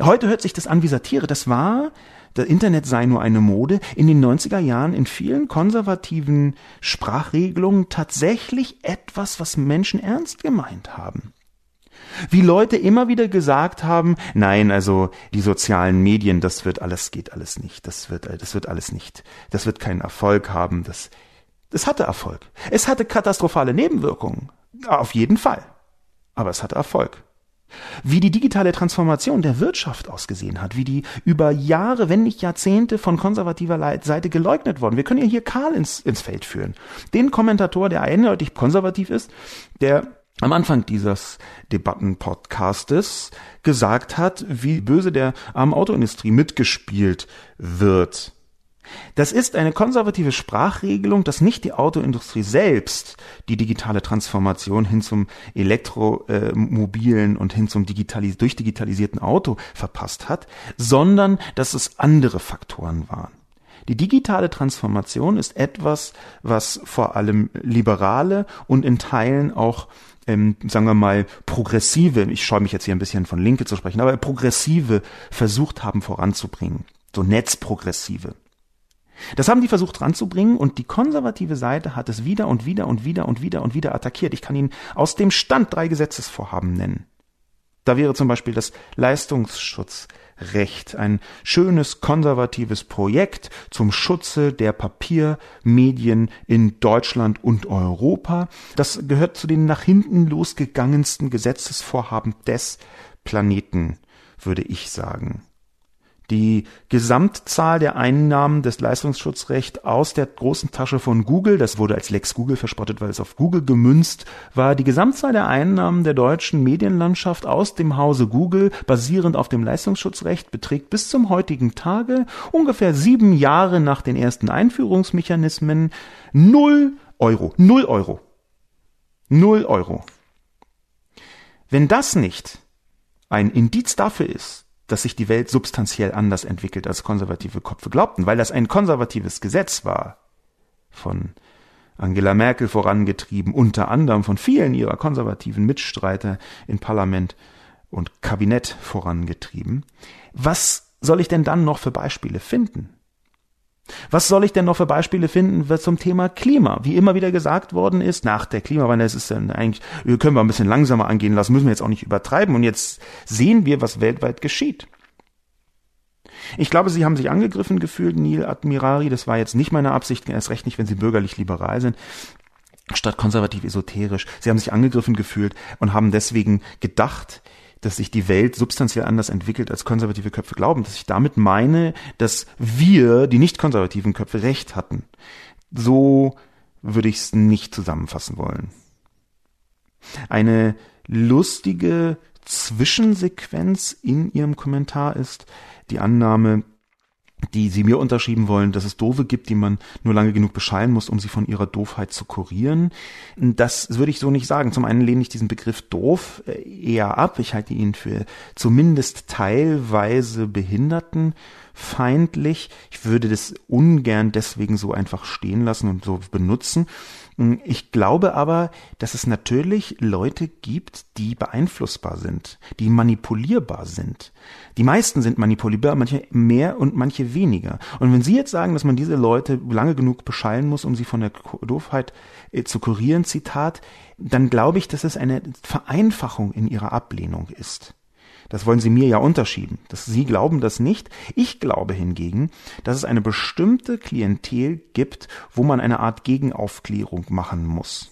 Heute hört sich das an wie Satire. Das war, das Internet sei nur eine Mode, in den 90er Jahren in vielen konservativen Sprachregelungen tatsächlich etwas, was Menschen ernst gemeint haben. Wie Leute immer wieder gesagt haben, nein, also die sozialen Medien, das wird alles, geht alles nicht, das wird, das wird alles nicht, das wird keinen Erfolg haben, das, das hatte Erfolg. Es hatte katastrophale Nebenwirkungen. Auf jeden Fall. Aber es hatte Erfolg wie die digitale Transformation der Wirtschaft ausgesehen hat, wie die über Jahre, wenn nicht Jahrzehnte von konservativer Seite geleugnet worden. Wir können ja hier Karl ins, ins Feld führen. Den Kommentator, der eindeutig konservativ ist, der am Anfang dieses Debattenpodcastes gesagt hat, wie böse der armen Autoindustrie mitgespielt wird. Das ist eine konservative Sprachregelung, dass nicht die Autoindustrie selbst die digitale Transformation hin zum elektromobilen und hin zum digitalis durchdigitalisierten Auto verpasst hat, sondern dass es andere Faktoren waren. Die digitale Transformation ist etwas, was vor allem liberale und in Teilen auch ähm, sagen wir mal, progressive, ich scheue mich jetzt hier ein bisschen von Linke zu sprechen, aber progressive versucht haben voranzubringen. So netzprogressive. Das haben die versucht ranzubringen und die konservative Seite hat es wieder und wieder und wieder und wieder und wieder attackiert. Ich kann Ihnen aus dem Stand drei Gesetzesvorhaben nennen. Da wäre zum Beispiel das Leistungsschutzrecht, ein schönes konservatives Projekt zum Schutze der Papiermedien in Deutschland und Europa. Das gehört zu den nach hinten losgegangensten Gesetzesvorhaben des Planeten, würde ich sagen. Die Gesamtzahl der Einnahmen des Leistungsschutzrechts aus der großen Tasche von Google, das wurde als Lex Google verspottet, weil es auf Google gemünzt war, die Gesamtzahl der Einnahmen der deutschen Medienlandschaft aus dem Hause Google, basierend auf dem Leistungsschutzrecht, beträgt bis zum heutigen Tage, ungefähr sieben Jahre nach den ersten Einführungsmechanismen, null Euro. Null Euro. Null Euro. Wenn das nicht ein Indiz dafür ist, dass sich die Welt substanziell anders entwickelt, als konservative Köpfe glaubten, weil das ein konservatives Gesetz war, von Angela Merkel vorangetrieben, unter anderem von vielen ihrer konservativen Mitstreiter in Parlament und Kabinett vorangetrieben. Was soll ich denn dann noch für Beispiele finden? Was soll ich denn noch für Beispiele finden zum Thema Klima? Wie immer wieder gesagt worden ist, nach der Klimawandel, das ist dann eigentlich, können wir ein bisschen langsamer angehen lassen, müssen wir jetzt auch nicht übertreiben. Und jetzt sehen wir, was weltweit geschieht. Ich glaube, Sie haben sich angegriffen gefühlt, Neil Admirari. Das war jetzt nicht meine Absicht, erst recht nicht, wenn Sie bürgerlich liberal sind statt konservativ esoterisch. Sie haben sich angegriffen gefühlt und haben deswegen gedacht, dass sich die Welt substanziell anders entwickelt, als konservative Köpfe glauben, dass ich damit meine, dass wir, die nicht konservativen Köpfe, recht hatten. So würde ich es nicht zusammenfassen wollen. Eine lustige Zwischensequenz in Ihrem Kommentar ist die Annahme, die sie mir unterschrieben wollen, dass es Doofe gibt, die man nur lange genug beschallen muss, um sie von ihrer Doofheit zu kurieren. Das würde ich so nicht sagen. Zum einen lehne ich diesen Begriff doof äh, eher ab. Ich halte ihn für zumindest teilweise behindertenfeindlich. Ich würde das ungern deswegen so einfach stehen lassen und so benutzen. Hm, ich glaube aber, dass es natürlich Leute gibt, die beeinflussbar sind, die manipulierbar sind. Die meisten sind manipulierbar, manche mehr und manche weniger. Und wenn Sie jetzt sagen, dass man diese Leute lange genug beschallen muss, um sie von der Doofheit äh, zu kurieren, Zitat, dann glaube ich, dass es eine Vereinfachung in ihrer Ablehnung ist. Das wollen Sie mir ja unterschieben. Das, Sie glauben das nicht. Ich glaube hingegen, dass es eine bestimmte Klientel gibt, wo man eine Art Gegenaufklärung machen muss.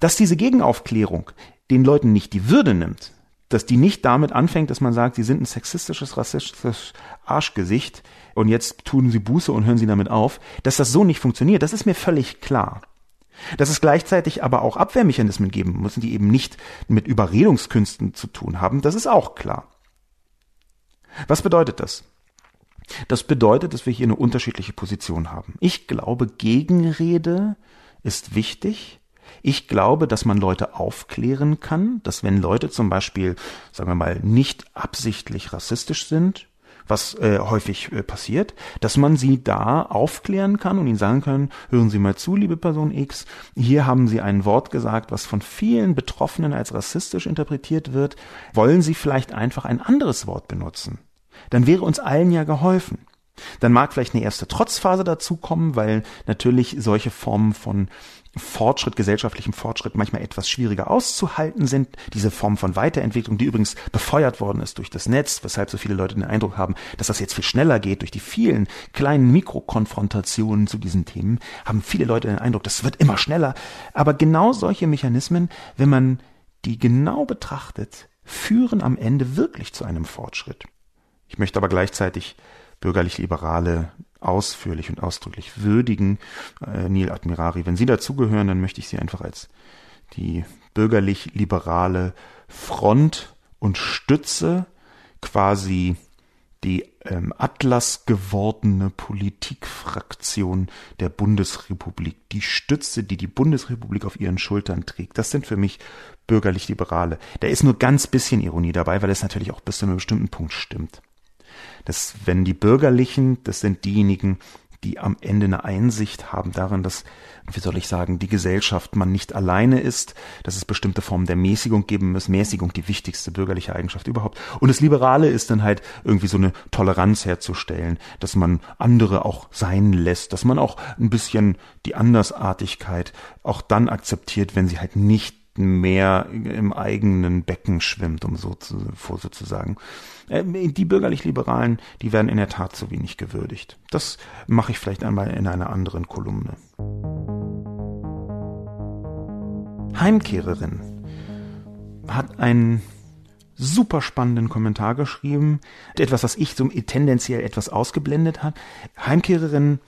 Dass diese Gegenaufklärung den Leuten nicht die Würde nimmt, dass die nicht damit anfängt, dass man sagt, sie sind ein sexistisches, rassistisches Arschgesicht und jetzt tun sie Buße und hören sie damit auf, dass das so nicht funktioniert, das ist mir völlig klar. Dass es gleichzeitig aber auch Abwehrmechanismen geben müssen, die eben nicht mit Überredungskünsten zu tun haben, das ist auch klar. Was bedeutet das? Das bedeutet, dass wir hier eine unterschiedliche Position haben. Ich glaube, Gegenrede ist wichtig. Ich glaube, dass man Leute aufklären kann, dass wenn Leute zum Beispiel, sagen wir mal, nicht absichtlich rassistisch sind, was äh, häufig äh, passiert, dass man sie da aufklären kann und ihnen sagen kann, hören Sie mal zu, liebe Person X, hier haben Sie ein Wort gesagt, was von vielen Betroffenen als rassistisch interpretiert wird, wollen Sie vielleicht einfach ein anderes Wort benutzen? Dann wäre uns allen ja geholfen. Dann mag vielleicht eine erste Trotzphase dazukommen, weil natürlich solche Formen von Fortschritt, gesellschaftlichem Fortschritt manchmal etwas schwieriger auszuhalten sind. Diese Form von Weiterentwicklung, die übrigens befeuert worden ist durch das Netz, weshalb so viele Leute den Eindruck haben, dass das jetzt viel schneller geht durch die vielen kleinen Mikrokonfrontationen zu diesen Themen, haben viele Leute den Eindruck, das wird immer schneller. Aber genau solche Mechanismen, wenn man die genau betrachtet, führen am Ende wirklich zu einem Fortschritt. Ich möchte aber gleichzeitig bürgerlich-liberale ausführlich und ausdrücklich würdigen, äh, Neil Admirari. Wenn Sie dazugehören, dann möchte ich Sie einfach als die bürgerlich-liberale Front und Stütze, quasi die ähm, Atlas gewordene Politikfraktion der Bundesrepublik, die Stütze, die die Bundesrepublik auf ihren Schultern trägt. Das sind für mich bürgerlich-liberale. Da ist nur ganz bisschen Ironie dabei, weil es natürlich auch bis zu einem bestimmten Punkt stimmt dass wenn die Bürgerlichen, das sind diejenigen, die am Ende eine Einsicht haben darin, dass, wie soll ich sagen, die Gesellschaft man nicht alleine ist, dass es bestimmte Formen der Mäßigung geben muss, Mäßigung die wichtigste bürgerliche Eigenschaft überhaupt. Und das Liberale ist dann halt irgendwie so eine Toleranz herzustellen, dass man andere auch sein lässt, dass man auch ein bisschen die Andersartigkeit auch dann akzeptiert, wenn sie halt nicht mehr im eigenen Becken schwimmt, um so zu, sozusagen. Äh, die bürgerlich-liberalen, die werden in der Tat zu wenig gewürdigt. Das mache ich vielleicht einmal in einer anderen Kolumne. Heimkehrerin hat einen super spannenden Kommentar geschrieben, etwas, was ich so tendenziell etwas ausgeblendet hat. Heimkehrerin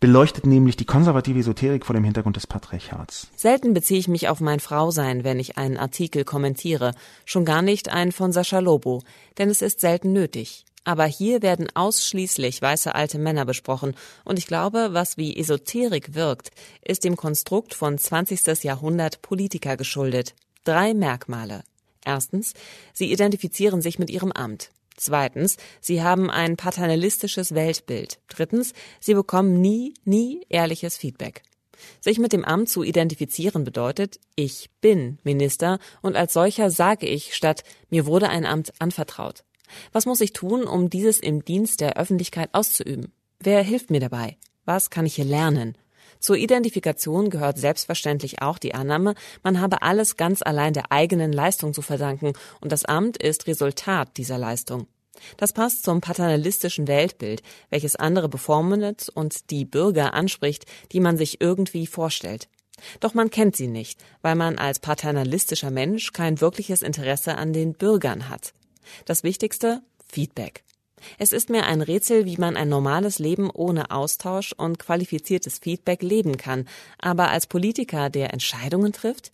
beleuchtet nämlich die konservative Esoterik vor dem Hintergrund des Patriarchats. Selten beziehe ich mich auf mein Frausein, wenn ich einen Artikel kommentiere, schon gar nicht einen von Sascha Lobo, denn es ist selten nötig. Aber hier werden ausschließlich weiße alte Männer besprochen, und ich glaube, was wie Esoterik wirkt, ist dem Konstrukt von 20. Jahrhundert Politiker geschuldet. Drei Merkmale. Erstens, sie identifizieren sich mit ihrem Amt. Zweitens, sie haben ein paternalistisches Weltbild. Drittens, sie bekommen nie, nie ehrliches Feedback. Sich mit dem Amt zu identifizieren bedeutet, ich bin Minister und als solcher sage ich statt mir wurde ein Amt anvertraut. Was muss ich tun, um dieses im Dienst der Öffentlichkeit auszuüben? Wer hilft mir dabei? Was kann ich hier lernen? Zur Identifikation gehört selbstverständlich auch die Annahme, man habe alles ganz allein der eigenen Leistung zu verdanken und das Amt ist Resultat dieser Leistung. Das passt zum paternalistischen Weltbild, welches andere bevormundet und die Bürger anspricht, die man sich irgendwie vorstellt. Doch man kennt sie nicht, weil man als paternalistischer Mensch kein wirkliches Interesse an den Bürgern hat. Das Wichtigste? Feedback. Es ist mir ein Rätsel, wie man ein normales Leben ohne Austausch und qualifiziertes Feedback leben kann, aber als Politiker, der Entscheidungen trifft?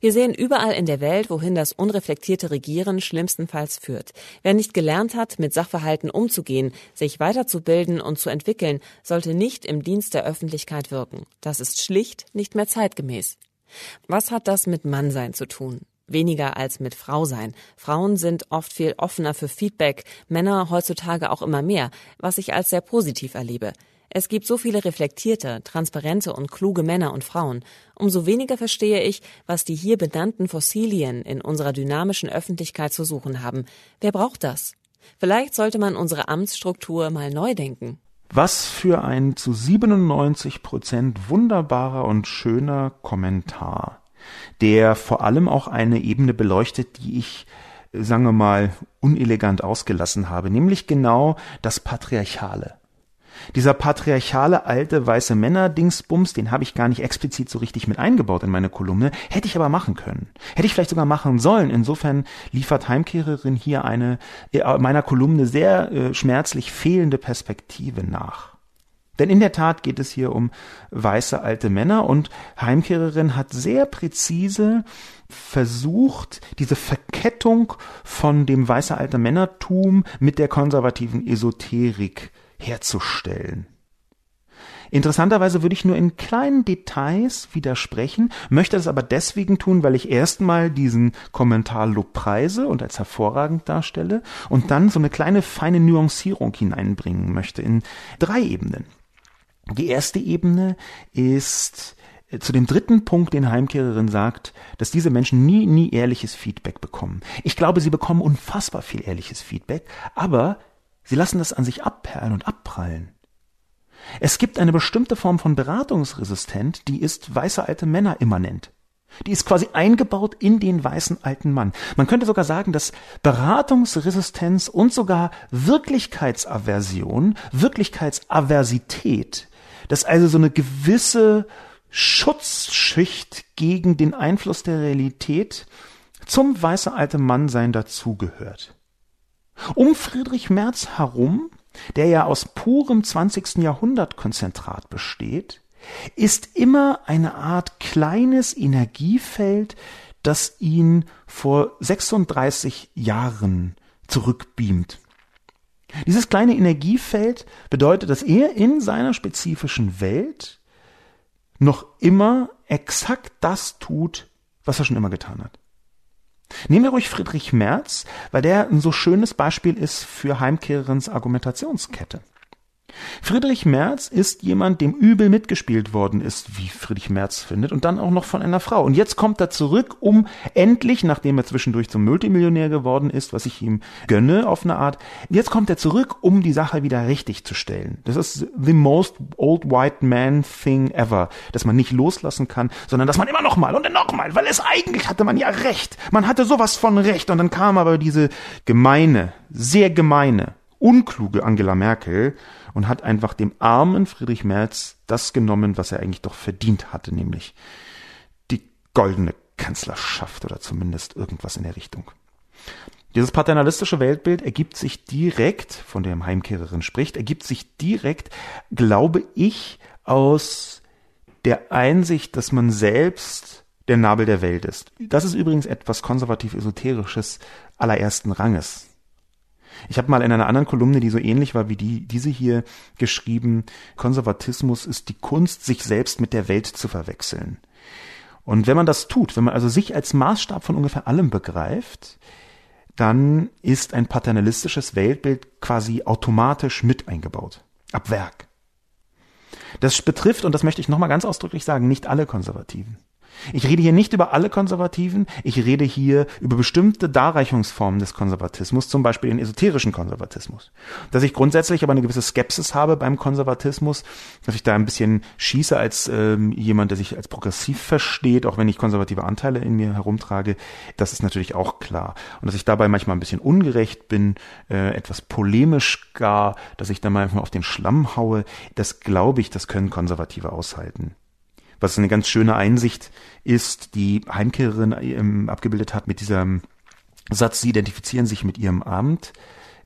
Wir sehen überall in der Welt, wohin das unreflektierte Regieren schlimmstenfalls führt. Wer nicht gelernt hat, mit Sachverhalten umzugehen, sich weiterzubilden und zu entwickeln, sollte nicht im Dienst der Öffentlichkeit wirken. Das ist schlicht nicht mehr zeitgemäß. Was hat das mit Mannsein zu tun? Weniger als mit Frau sein. Frauen sind oft viel offener für Feedback, Männer heutzutage auch immer mehr, was ich als sehr positiv erlebe. Es gibt so viele reflektierte, transparente und kluge Männer und Frauen. Umso weniger verstehe ich, was die hier benannten Fossilien in unserer dynamischen Öffentlichkeit zu suchen haben. Wer braucht das? Vielleicht sollte man unsere Amtsstruktur mal neu denken. Was für ein zu 97 Prozent wunderbarer und schöner Kommentar der vor allem auch eine Ebene beleuchtet, die ich, sagen wir mal, unelegant ausgelassen habe, nämlich genau das Patriarchale. Dieser patriarchale alte weiße Männer-Dingsbums, den habe ich gar nicht explizit so richtig mit eingebaut in meine Kolumne, hätte ich aber machen können. Hätte ich vielleicht sogar machen sollen. Insofern liefert Heimkehrerin hier eine äh, meiner Kolumne sehr äh, schmerzlich fehlende Perspektive nach. Denn in der Tat geht es hier um weiße alte Männer und Heimkehrerin hat sehr präzise versucht, diese Verkettung von dem weiße alte Männertum mit der konservativen Esoterik herzustellen. Interessanterweise würde ich nur in kleinen Details widersprechen, möchte das aber deswegen tun, weil ich erstmal diesen Kommentar lobpreise und als hervorragend darstelle und dann so eine kleine feine Nuancierung hineinbringen möchte in drei Ebenen. Die erste Ebene ist äh, zu dem dritten Punkt, den Heimkehrerin sagt, dass diese Menschen nie, nie ehrliches Feedback bekommen. Ich glaube, sie bekommen unfassbar viel ehrliches Feedback, aber sie lassen das an sich abperlen und abprallen. Es gibt eine bestimmte Form von Beratungsresistent, die ist weiße alte Männer immanent. Die ist quasi eingebaut in den weißen alten Mann. Man könnte sogar sagen, dass Beratungsresistenz und sogar Wirklichkeitsaversion, Wirklichkeitsaversität dass also so eine gewisse Schutzschicht gegen den Einfluss der Realität zum weiße alte Mannsein dazugehört. Um Friedrich Merz herum, der ja aus purem 20. Jahrhundert Konzentrat besteht, ist immer eine Art kleines Energiefeld, das ihn vor 36 Jahren zurückbeamt. Dieses kleine Energiefeld bedeutet, dass er in seiner spezifischen Welt noch immer exakt das tut, was er schon immer getan hat. Nehmen wir ruhig Friedrich Merz, weil der ein so schönes Beispiel ist für Heimkehrerins Argumentationskette. Friedrich Merz ist jemand, dem übel mitgespielt worden ist, wie Friedrich Merz findet, und dann auch noch von einer Frau. Und jetzt kommt er zurück, um endlich, nachdem er zwischendurch zum Multimillionär geworden ist, was ich ihm gönne auf eine Art, jetzt kommt er zurück, um die Sache wieder richtig zu stellen. Das ist the most old white man thing ever, dass man nicht loslassen kann, sondern dass man immer noch mal und dann noch mal, weil es eigentlich hatte man ja recht. Man hatte sowas von recht und dann kam aber diese gemeine, sehr gemeine, unkluge Angela Merkel und hat einfach dem armen Friedrich Merz das genommen, was er eigentlich doch verdient hatte, nämlich die goldene Kanzlerschaft oder zumindest irgendwas in der Richtung. Dieses paternalistische Weltbild ergibt sich direkt, von dem Heimkehrerin spricht, ergibt sich direkt, glaube ich, aus der Einsicht, dass man selbst der Nabel der Welt ist. Das ist übrigens etwas konservativ-esoterisches allerersten Ranges. Ich habe mal in einer anderen Kolumne, die so ähnlich war wie die, diese hier, geschrieben, Konservatismus ist die Kunst, sich selbst mit der Welt zu verwechseln. Und wenn man das tut, wenn man also sich als Maßstab von ungefähr allem begreift, dann ist ein paternalistisches Weltbild quasi automatisch mit eingebaut. Ab Werk. Das betrifft, und das möchte ich nochmal ganz ausdrücklich sagen, nicht alle Konservativen. Ich rede hier nicht über alle Konservativen, ich rede hier über bestimmte Darreichungsformen des Konservatismus, zum Beispiel den esoterischen Konservatismus. Dass ich grundsätzlich aber eine gewisse Skepsis habe beim Konservatismus, dass ich da ein bisschen schieße als ähm, jemand, der sich als progressiv versteht, auch wenn ich konservative Anteile in mir herumtrage, das ist natürlich auch klar. Und dass ich dabei manchmal ein bisschen ungerecht bin, äh, etwas polemisch gar, dass ich da manchmal auf den Schlamm haue, das glaube ich, das können Konservative aushalten was eine ganz schöne Einsicht ist, die Heimkehrerin ähm, abgebildet hat mit diesem Satz, sie identifizieren sich mit ihrem Amt.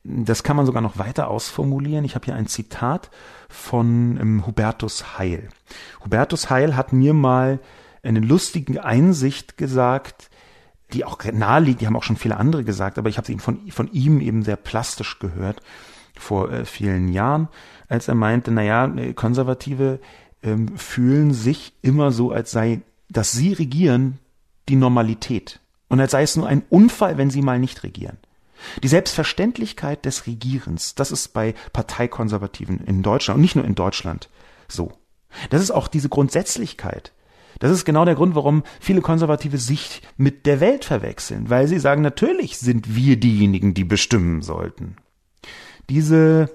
Das kann man sogar noch weiter ausformulieren. Ich habe hier ein Zitat von ähm, Hubertus Heil. Hubertus Heil hat mir mal eine lustige Einsicht gesagt, die auch naheliegt, die haben auch schon viele andere gesagt, aber ich habe sie eben von, von ihm eben sehr plastisch gehört vor äh, vielen Jahren, als er meinte, naja, äh, Konservative ähm, fühlen sich immer so, als sei, dass sie regieren, die Normalität. Und als sei es nur ein Unfall, wenn sie mal nicht regieren. Die Selbstverständlichkeit des Regierens, das ist bei Parteikonservativen in Deutschland und nicht nur in Deutschland so. Das ist auch diese Grundsätzlichkeit. Das ist genau der Grund, warum viele Konservative sich mit der Welt verwechseln, weil sie sagen, natürlich sind wir diejenigen, die bestimmen sollten. Diese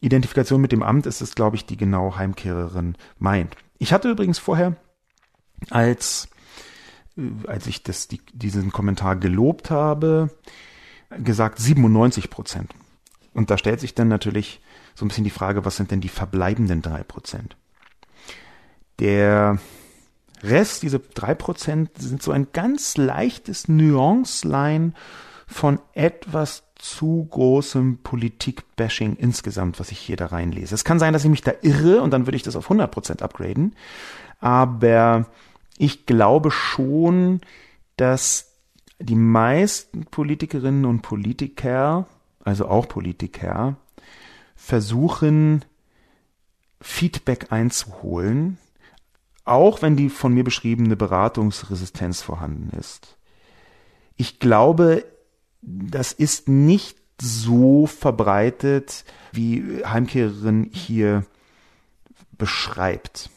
Identifikation mit dem Amt ist es, glaube ich, die genau Heimkehrerin meint. Ich hatte übrigens vorher, als, äh, als ich das, die, diesen Kommentar gelobt habe, gesagt 97 Prozent. Und da stellt sich dann natürlich so ein bisschen die Frage, was sind denn die verbleibenden drei Prozent? Der Rest, diese drei Prozent, sind so ein ganz leichtes Nuanceline von etwas zu großem Politik-Bashing insgesamt, was ich hier da reinlese. Es kann sein, dass ich mich da irre und dann würde ich das auf 100% upgraden. Aber ich glaube schon, dass die meisten Politikerinnen und Politiker, also auch Politiker, versuchen, Feedback einzuholen, auch wenn die von mir beschriebene Beratungsresistenz vorhanden ist. Ich glaube, das ist nicht so verbreitet, wie Heimkehrerin hier beschreibt.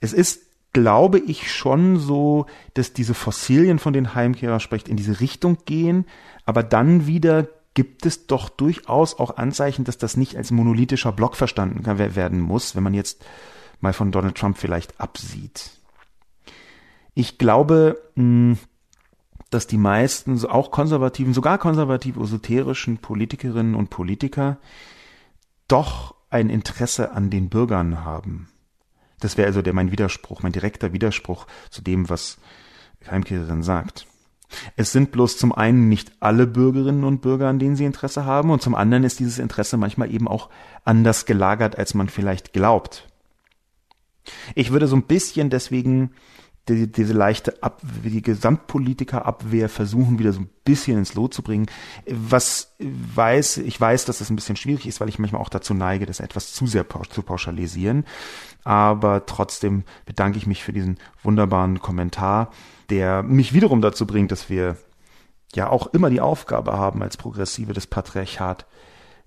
Es ist, glaube ich, schon so, dass diese Fossilien, von denen Heimkehrer spricht, in diese Richtung gehen, aber dann wieder gibt es doch durchaus auch Anzeichen, dass das nicht als monolithischer Block verstanden werden muss, wenn man jetzt mal von Donald Trump vielleicht absieht. Ich glaube, mh, dass die meisten, auch konservativen, sogar konservativ-esoterischen Politikerinnen und Politiker doch ein Interesse an den Bürgern haben. Das wäre also der, mein Widerspruch, mein direkter Widerspruch zu dem, was Heimkehrerin sagt. Es sind bloß zum einen nicht alle Bürgerinnen und Bürger, an denen sie Interesse haben, und zum anderen ist dieses Interesse manchmal eben auch anders gelagert, als man vielleicht glaubt. Ich würde so ein bisschen deswegen die, diese leichte Ab die Gesamtpolitikerabwehr versuchen wieder so ein bisschen ins Lot zu bringen. Was weiß, ich weiß, dass das ein bisschen schwierig ist, weil ich manchmal auch dazu neige, das etwas zu sehr zu pauschalisieren. Aber trotzdem bedanke ich mich für diesen wunderbaren Kommentar, der mich wiederum dazu bringt, dass wir ja auch immer die Aufgabe haben, als Progressive das Patriarchat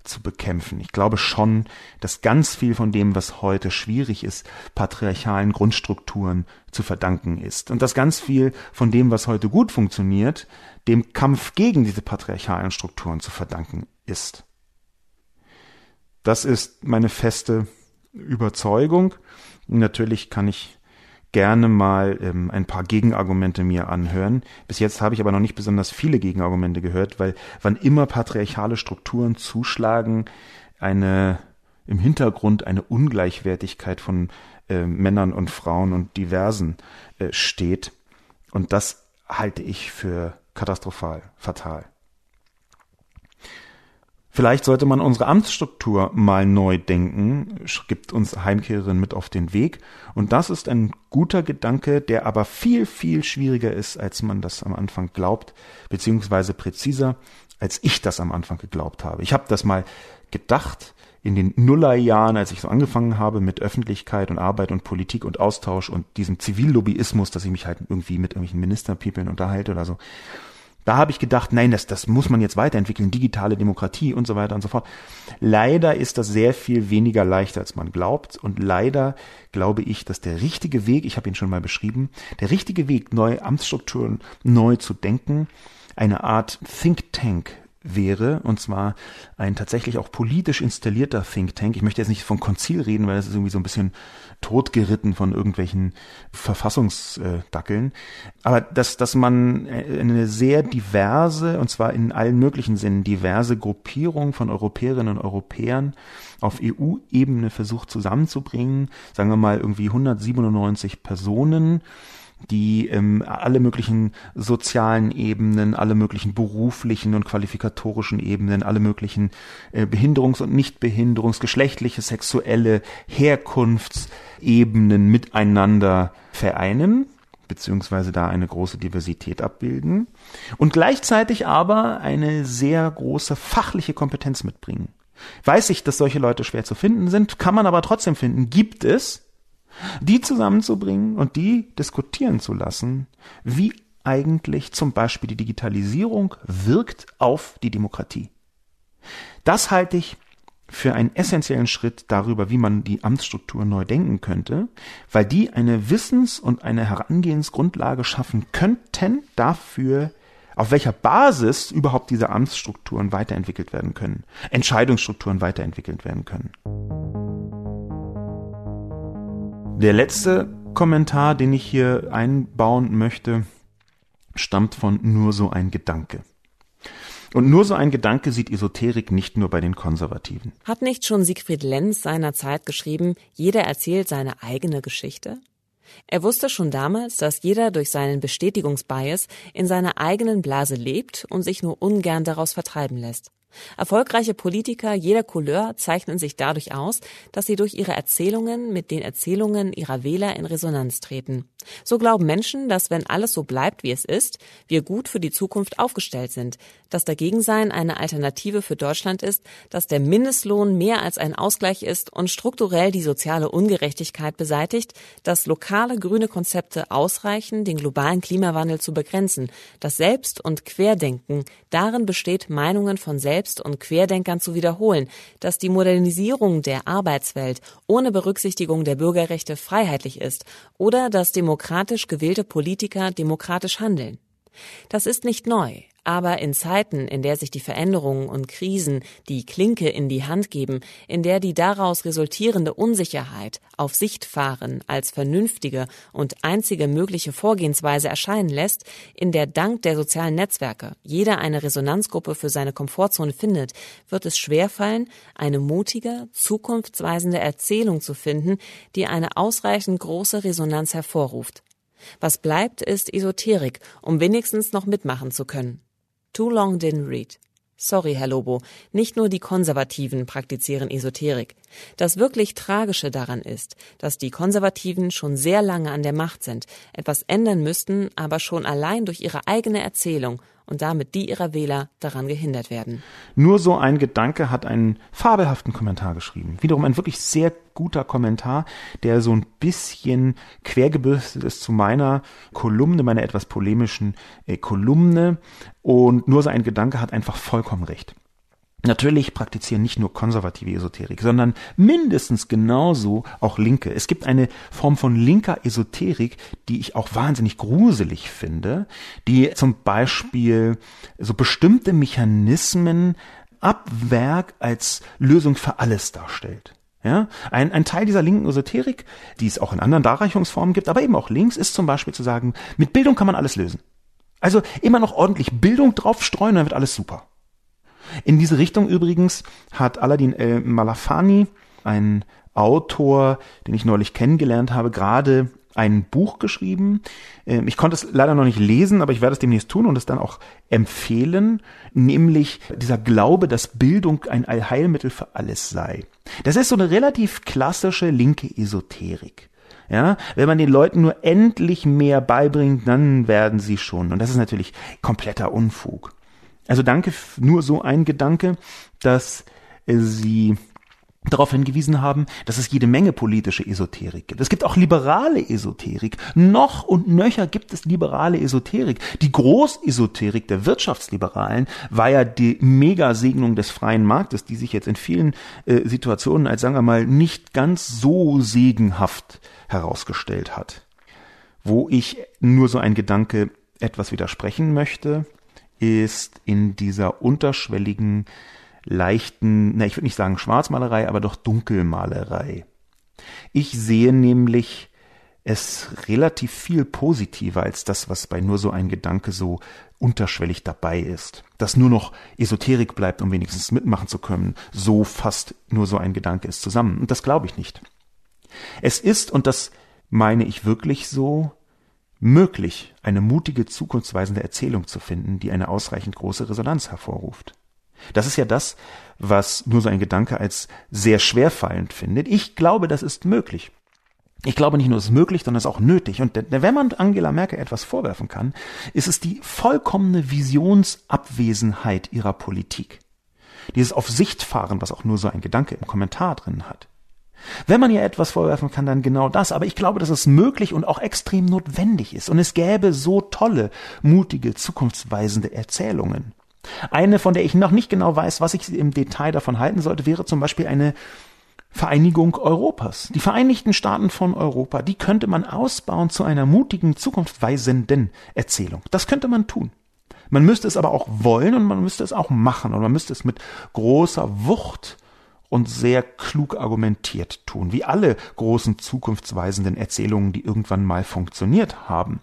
zu bekämpfen. Ich glaube schon, dass ganz viel von dem, was heute schwierig ist, patriarchalen Grundstrukturen zu verdanken ist. Und dass ganz viel von dem, was heute gut funktioniert, dem Kampf gegen diese patriarchalen Strukturen zu verdanken ist. Das ist meine feste Überzeugung. Natürlich kann ich gerne mal ähm, ein paar Gegenargumente mir anhören. Bis jetzt habe ich aber noch nicht besonders viele Gegenargumente gehört, weil wann immer patriarchale Strukturen zuschlagen, eine im Hintergrund eine Ungleichwertigkeit von äh, Männern und Frauen und Diversen äh, steht. Und das halte ich für katastrophal, fatal. Vielleicht sollte man unsere Amtsstruktur mal neu denken, gibt uns Heimkehrerin mit auf den Weg. Und das ist ein guter Gedanke, der aber viel, viel schwieriger ist, als man das am Anfang glaubt, beziehungsweise präziser, als ich das am Anfang geglaubt habe. Ich habe das mal gedacht in den Nullerjahren, als ich so angefangen habe mit Öffentlichkeit und Arbeit und Politik und Austausch und diesem Zivillobbyismus, dass ich mich halt irgendwie mit irgendwelchen Ministerpipeln unterhalte oder so Da habe ich gedacht, nein, das, das muss man jetzt weiterentwickeln, digitale Demokratie und so weiter und so fort. Leider ist das sehr viel weniger leicht, als man glaubt. Und leider glaube ich, dass der richtige Weg, ich habe ihn schon mal beschrieben, der richtige Weg, neue Amtsstrukturen neu zu denken, eine Art Think Tank wäre, und zwar ein tatsächlich auch politisch installierter Think Tank. Ich möchte jetzt nicht von Konzil reden, weil das ist irgendwie so ein bisschen totgeritten von irgendwelchen Verfassungsdackeln. Aber dass, dass man eine sehr diverse, und zwar in allen möglichen Sinnen, diverse Gruppierung von Europäerinnen und Europäern auf EU-Ebene versucht zusammenzubringen, sagen wir mal irgendwie 197 Personen, die ähm, alle möglichen sozialen Ebenen, alle möglichen beruflichen und qualifikatorischen Ebenen, alle möglichen äh, Behinderungs- und Nichtbehinderungs-, geschlechtliche, sexuelle Herkunftsebenen miteinander vereinen beziehungsweise da eine große Diversität abbilden und gleichzeitig aber eine sehr große fachliche Kompetenz mitbringen. Weiß ich, dass solche Leute schwer zu finden sind, kann man aber trotzdem finden, gibt es, die zusammenzubringen und die diskutieren zu lassen, wie eigentlich zum Beispiel die Digitalisierung wirkt auf die Demokratie. Das halte ich für einen essentiellen Schritt darüber, wie man die Amtsstruktur neu denken könnte, weil die eine Wissens- und eine Herangehensgrundlage schaffen könnten dafür, auf welcher Basis überhaupt diese Amtsstrukturen weiterentwickelt werden können, Entscheidungsstrukturen weiterentwickelt werden können. Der letzte Kommentar, den ich hier einbauen möchte, stammt von nur so ein Gedanke. Und nur so ein Gedanke sieht Esoterik nicht nur bei den Konservativen. Hat nicht schon Siegfried Lenz seinerzeit geschrieben, jeder erzählt seine eigene Geschichte? Er wusste schon damals, dass jeder durch seinen Bestätigungsbias in seiner eigenen Blase lebt und sich nur ungern daraus vertreiben lässt. Erfolgreiche Politiker jeder Couleur zeichnen sich dadurch aus, dass sie durch ihre Erzählungen mit den Erzählungen ihrer Wähler in Resonanz treten. So glauben Menschen, dass wenn alles so bleibt, wie es ist, wir gut für die Zukunft aufgestellt sind, dass Dagegensein eine Alternative für Deutschland ist, dass der Mindestlohn mehr als ein Ausgleich ist und strukturell die soziale Ungerechtigkeit beseitigt, dass lokale grüne Konzepte ausreichen, den globalen Klimawandel zu begrenzen, dass Selbst- und Querdenken darin besteht, Meinungen von Selbst Selbst- und Querdenkern zu wiederholen, dass die Modernisierung der Arbeitswelt ohne Berücksichtigung der Bürgerrechte freiheitlich ist oder dass demokratisch gewählte Politiker demokratisch handeln. Das ist nicht neu, aber in Zeiten, in der sich die Veränderungen und Krisen die Klinke in die Hand geben, in der die daraus resultierende Unsicherheit auf Sicht fahren als vernünftige und einzige mögliche Vorgehensweise erscheinen lässt, in der dank der sozialen Netzwerke jeder eine Resonanzgruppe für seine Komfortzone findet, wird es schwerfallen, eine mutige, zukunftsweisende Erzählung zu finden, die eine ausreichend große Resonanz hervorruft. Was bleibt, ist Esoterik, um wenigstens noch mitmachen zu können. Too long didn't read. Sorry, Herr Lobo, nicht nur die Konservativen praktizieren Esoterik. Das wirklich Tragische daran ist, dass die Konservativen schon sehr lange an der Macht sind, etwas ändern müssten, aber schon allein durch ihre eigene Erzählung und damit die ihrer Wähler daran gehindert werden. Nur so ein Gedanke hat einen fabelhaften Kommentar geschrieben. Wiederum ein wirklich sehr guter Kommentar, der so ein bisschen quergebürstet ist zu meiner Kolumne, meiner etwas polemischen äh, Kolumne. Und nur so ein Gedanke hat einfach vollkommen recht. Natürlich praktizieren nicht nur konservative Esoterik, sondern mindestens genauso auch Linke. Es gibt eine Form von linker Esoterik, die ich auch wahnsinnig gruselig finde, die zum Beispiel so bestimmte Mechanismen ab Werk als Lösung für alles darstellt. Ja, ein, ein Teil dieser linken Esoterik, die es auch in anderen Darreichungsformen gibt, aber eben auch links, ist zum Beispiel zu sagen, mit Bildung kann man alles lösen. Also immer noch ordentlich Bildung draufstreuen, dann wird alles super. In diese Richtung übrigens hat Aladdin El Malafani, ein Autor, den ich neulich kennengelernt habe, gerade ein Buch geschrieben. Ähm, ich konnte es leider noch nicht lesen, aber ich werde es demnächst tun und es dann auch empfehlen, nämlich dieser Glaube, dass Bildung ein Allheilmittel für alles sei. Das ist so eine relativ klassische linke Esoterik. Ja, wenn man den Leuten nur endlich mehr beibringt, dann werden sie schon. Und das ist natürlich kompletter Unfug. Also danke, nur so ein Gedanke, dass sie darauf hingewiesen haben, dass es jede Menge politische Esoterik gibt. Es gibt auch liberale Esoterik. Noch und nöcher gibt es liberale Esoterik. Die Großesoterik der Wirtschaftsliberalen war ja die Megasegnung des freien Marktes, die sich jetzt in vielen äh, Situationen als, sagen wir mal, nicht ganz so segenhaft herausgestellt hat. Wo ich nur so ein Gedanke etwas widersprechen möchte, ist in dieser unterschwelligen leichten, na, ich würde nicht sagen Schwarzmalerei, aber doch Dunkelmalerei. Ich sehe nämlich es relativ viel positiver als das, was bei nur so ein Gedanke so unterschwellig dabei ist. Dass nur noch Esoterik bleibt, um wenigstens mitmachen zu können, so fast nur so ein Gedanke ist zusammen. Und das glaube ich nicht. Es ist, und das meine ich wirklich so, möglich, eine mutige, zukunftsweisende Erzählung zu finden, die eine ausreichend große Resonanz hervorruft. Das ist ja das, was nur so ein Gedanke als sehr schwerfallend findet. Ich glaube, das ist möglich. Ich glaube nicht nur, es ist möglich, sondern es ist auch nötig. Und wenn man Angela Merkel etwas vorwerfen kann, ist es die vollkommene Visionsabwesenheit ihrer Politik. Dieses Auf Sicht fahren, was auch nur so ein Gedanke im Kommentar drin hat. Wenn man ihr etwas vorwerfen kann, dann genau das. Aber ich glaube, dass es möglich und auch extrem notwendig ist. Und es gäbe so tolle, mutige, zukunftsweisende Erzählungen. Eine, von der ich noch nicht genau weiß, was ich im Detail davon halten sollte, wäre zum Beispiel eine Vereinigung Europas. Die Vereinigten Staaten von Europa, die könnte man ausbauen zu einer mutigen, zukunftsweisenden Erzählung. Das könnte man tun. Man müsste es aber auch wollen und man müsste es auch machen und man müsste es mit großer Wucht und sehr klug argumentiert tun, wie alle großen zukunftsweisenden Erzählungen, die irgendwann mal funktioniert haben.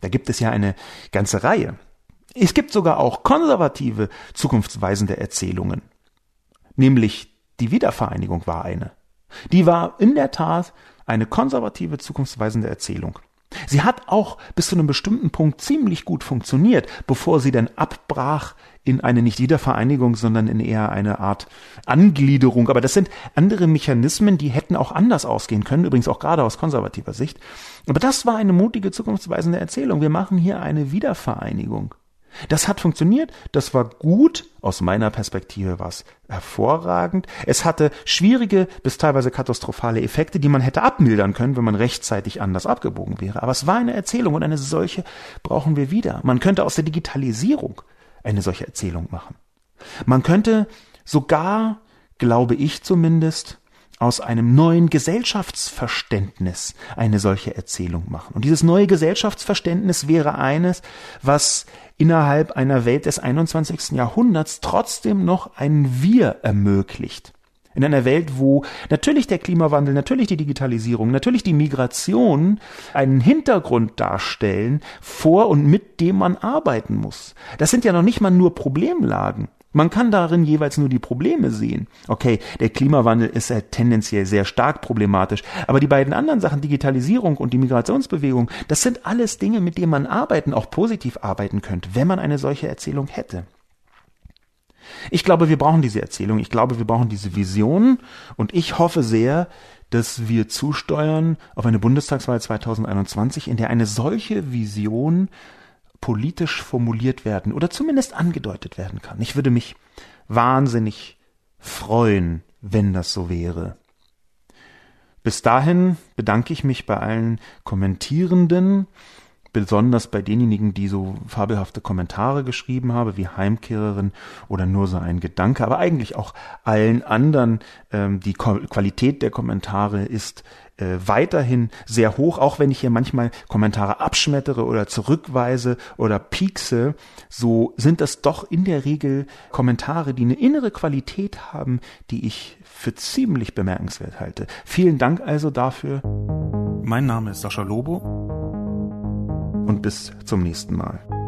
Da gibt es ja eine ganze Reihe. Es gibt sogar auch konservative, zukunftsweisende Erzählungen. Nämlich die Wiedervereinigung war eine. Die war in der Tat eine konservative, zukunftsweisende Erzählung. Sie hat auch bis zu einem bestimmten Punkt ziemlich gut funktioniert, bevor sie dann abbrach in eine nicht Wiedervereinigung, sondern in eher eine Art Angliederung. Aber das sind andere Mechanismen, die hätten auch anders ausgehen können, übrigens auch gerade aus konservativer Sicht. Aber das war eine mutige, zukunftsweisende Erzählung. Wir machen hier eine Wiedervereinigung. Das hat funktioniert, das war gut, aus meiner Perspektive war es hervorragend. Es hatte schwierige bis teilweise katastrophale Effekte, die man hätte abmildern können, wenn man rechtzeitig anders abgebogen wäre. Aber es war eine Erzählung und eine solche brauchen wir wieder. Man könnte aus der Digitalisierung eine solche Erzählung machen. Man könnte sogar, glaube ich zumindest, aus einem neuen Gesellschaftsverständnis eine solche Erzählung machen. Und dieses neue Gesellschaftsverständnis wäre eines, was innerhalb einer Welt des 21. Jahrhunderts trotzdem noch ein Wir ermöglicht. In einer Welt, wo natürlich der Klimawandel, natürlich die Digitalisierung, natürlich die Migration einen Hintergrund darstellen, vor und mit dem man arbeiten muss. Das sind ja noch nicht mal nur Problemlagen. Man kann darin jeweils nur die Probleme sehen. Okay, der Klimawandel ist ja tendenziell sehr stark problematisch, aber die beiden anderen Sachen, Digitalisierung und die Migrationsbewegung, das sind alles Dinge, mit denen man arbeiten, auch positiv arbeiten könnte, wenn man eine solche Erzählung hätte. Ich glaube, wir brauchen diese Erzählung, ich glaube, wir brauchen diese Vision und ich hoffe sehr, dass wir zusteuern auf eine Bundestagswahl 2021, in der eine solche Vision politisch formuliert werden oder zumindest angedeutet werden kann. Ich würde mich wahnsinnig freuen, wenn das so wäre. Bis dahin bedanke ich mich bei allen Kommentierenden, besonders bei denjenigen, die so fabelhafte Kommentare geschrieben haben, wie Heimkehrerin oder nur so ein Gedanke, aber eigentlich auch allen anderen. Ähm, die Qualität der Kommentare ist äh, weiterhin sehr hoch, auch wenn ich hier manchmal Kommentare abschmettere oder zurückweise oder piekse, so sind das doch in der Regel Kommentare, die eine innere Qualität haben, die ich für ziemlich bemerkenswert halte. Vielen Dank also dafür. Mein Name ist Sascha Lobo und bis zum nächsten Mal.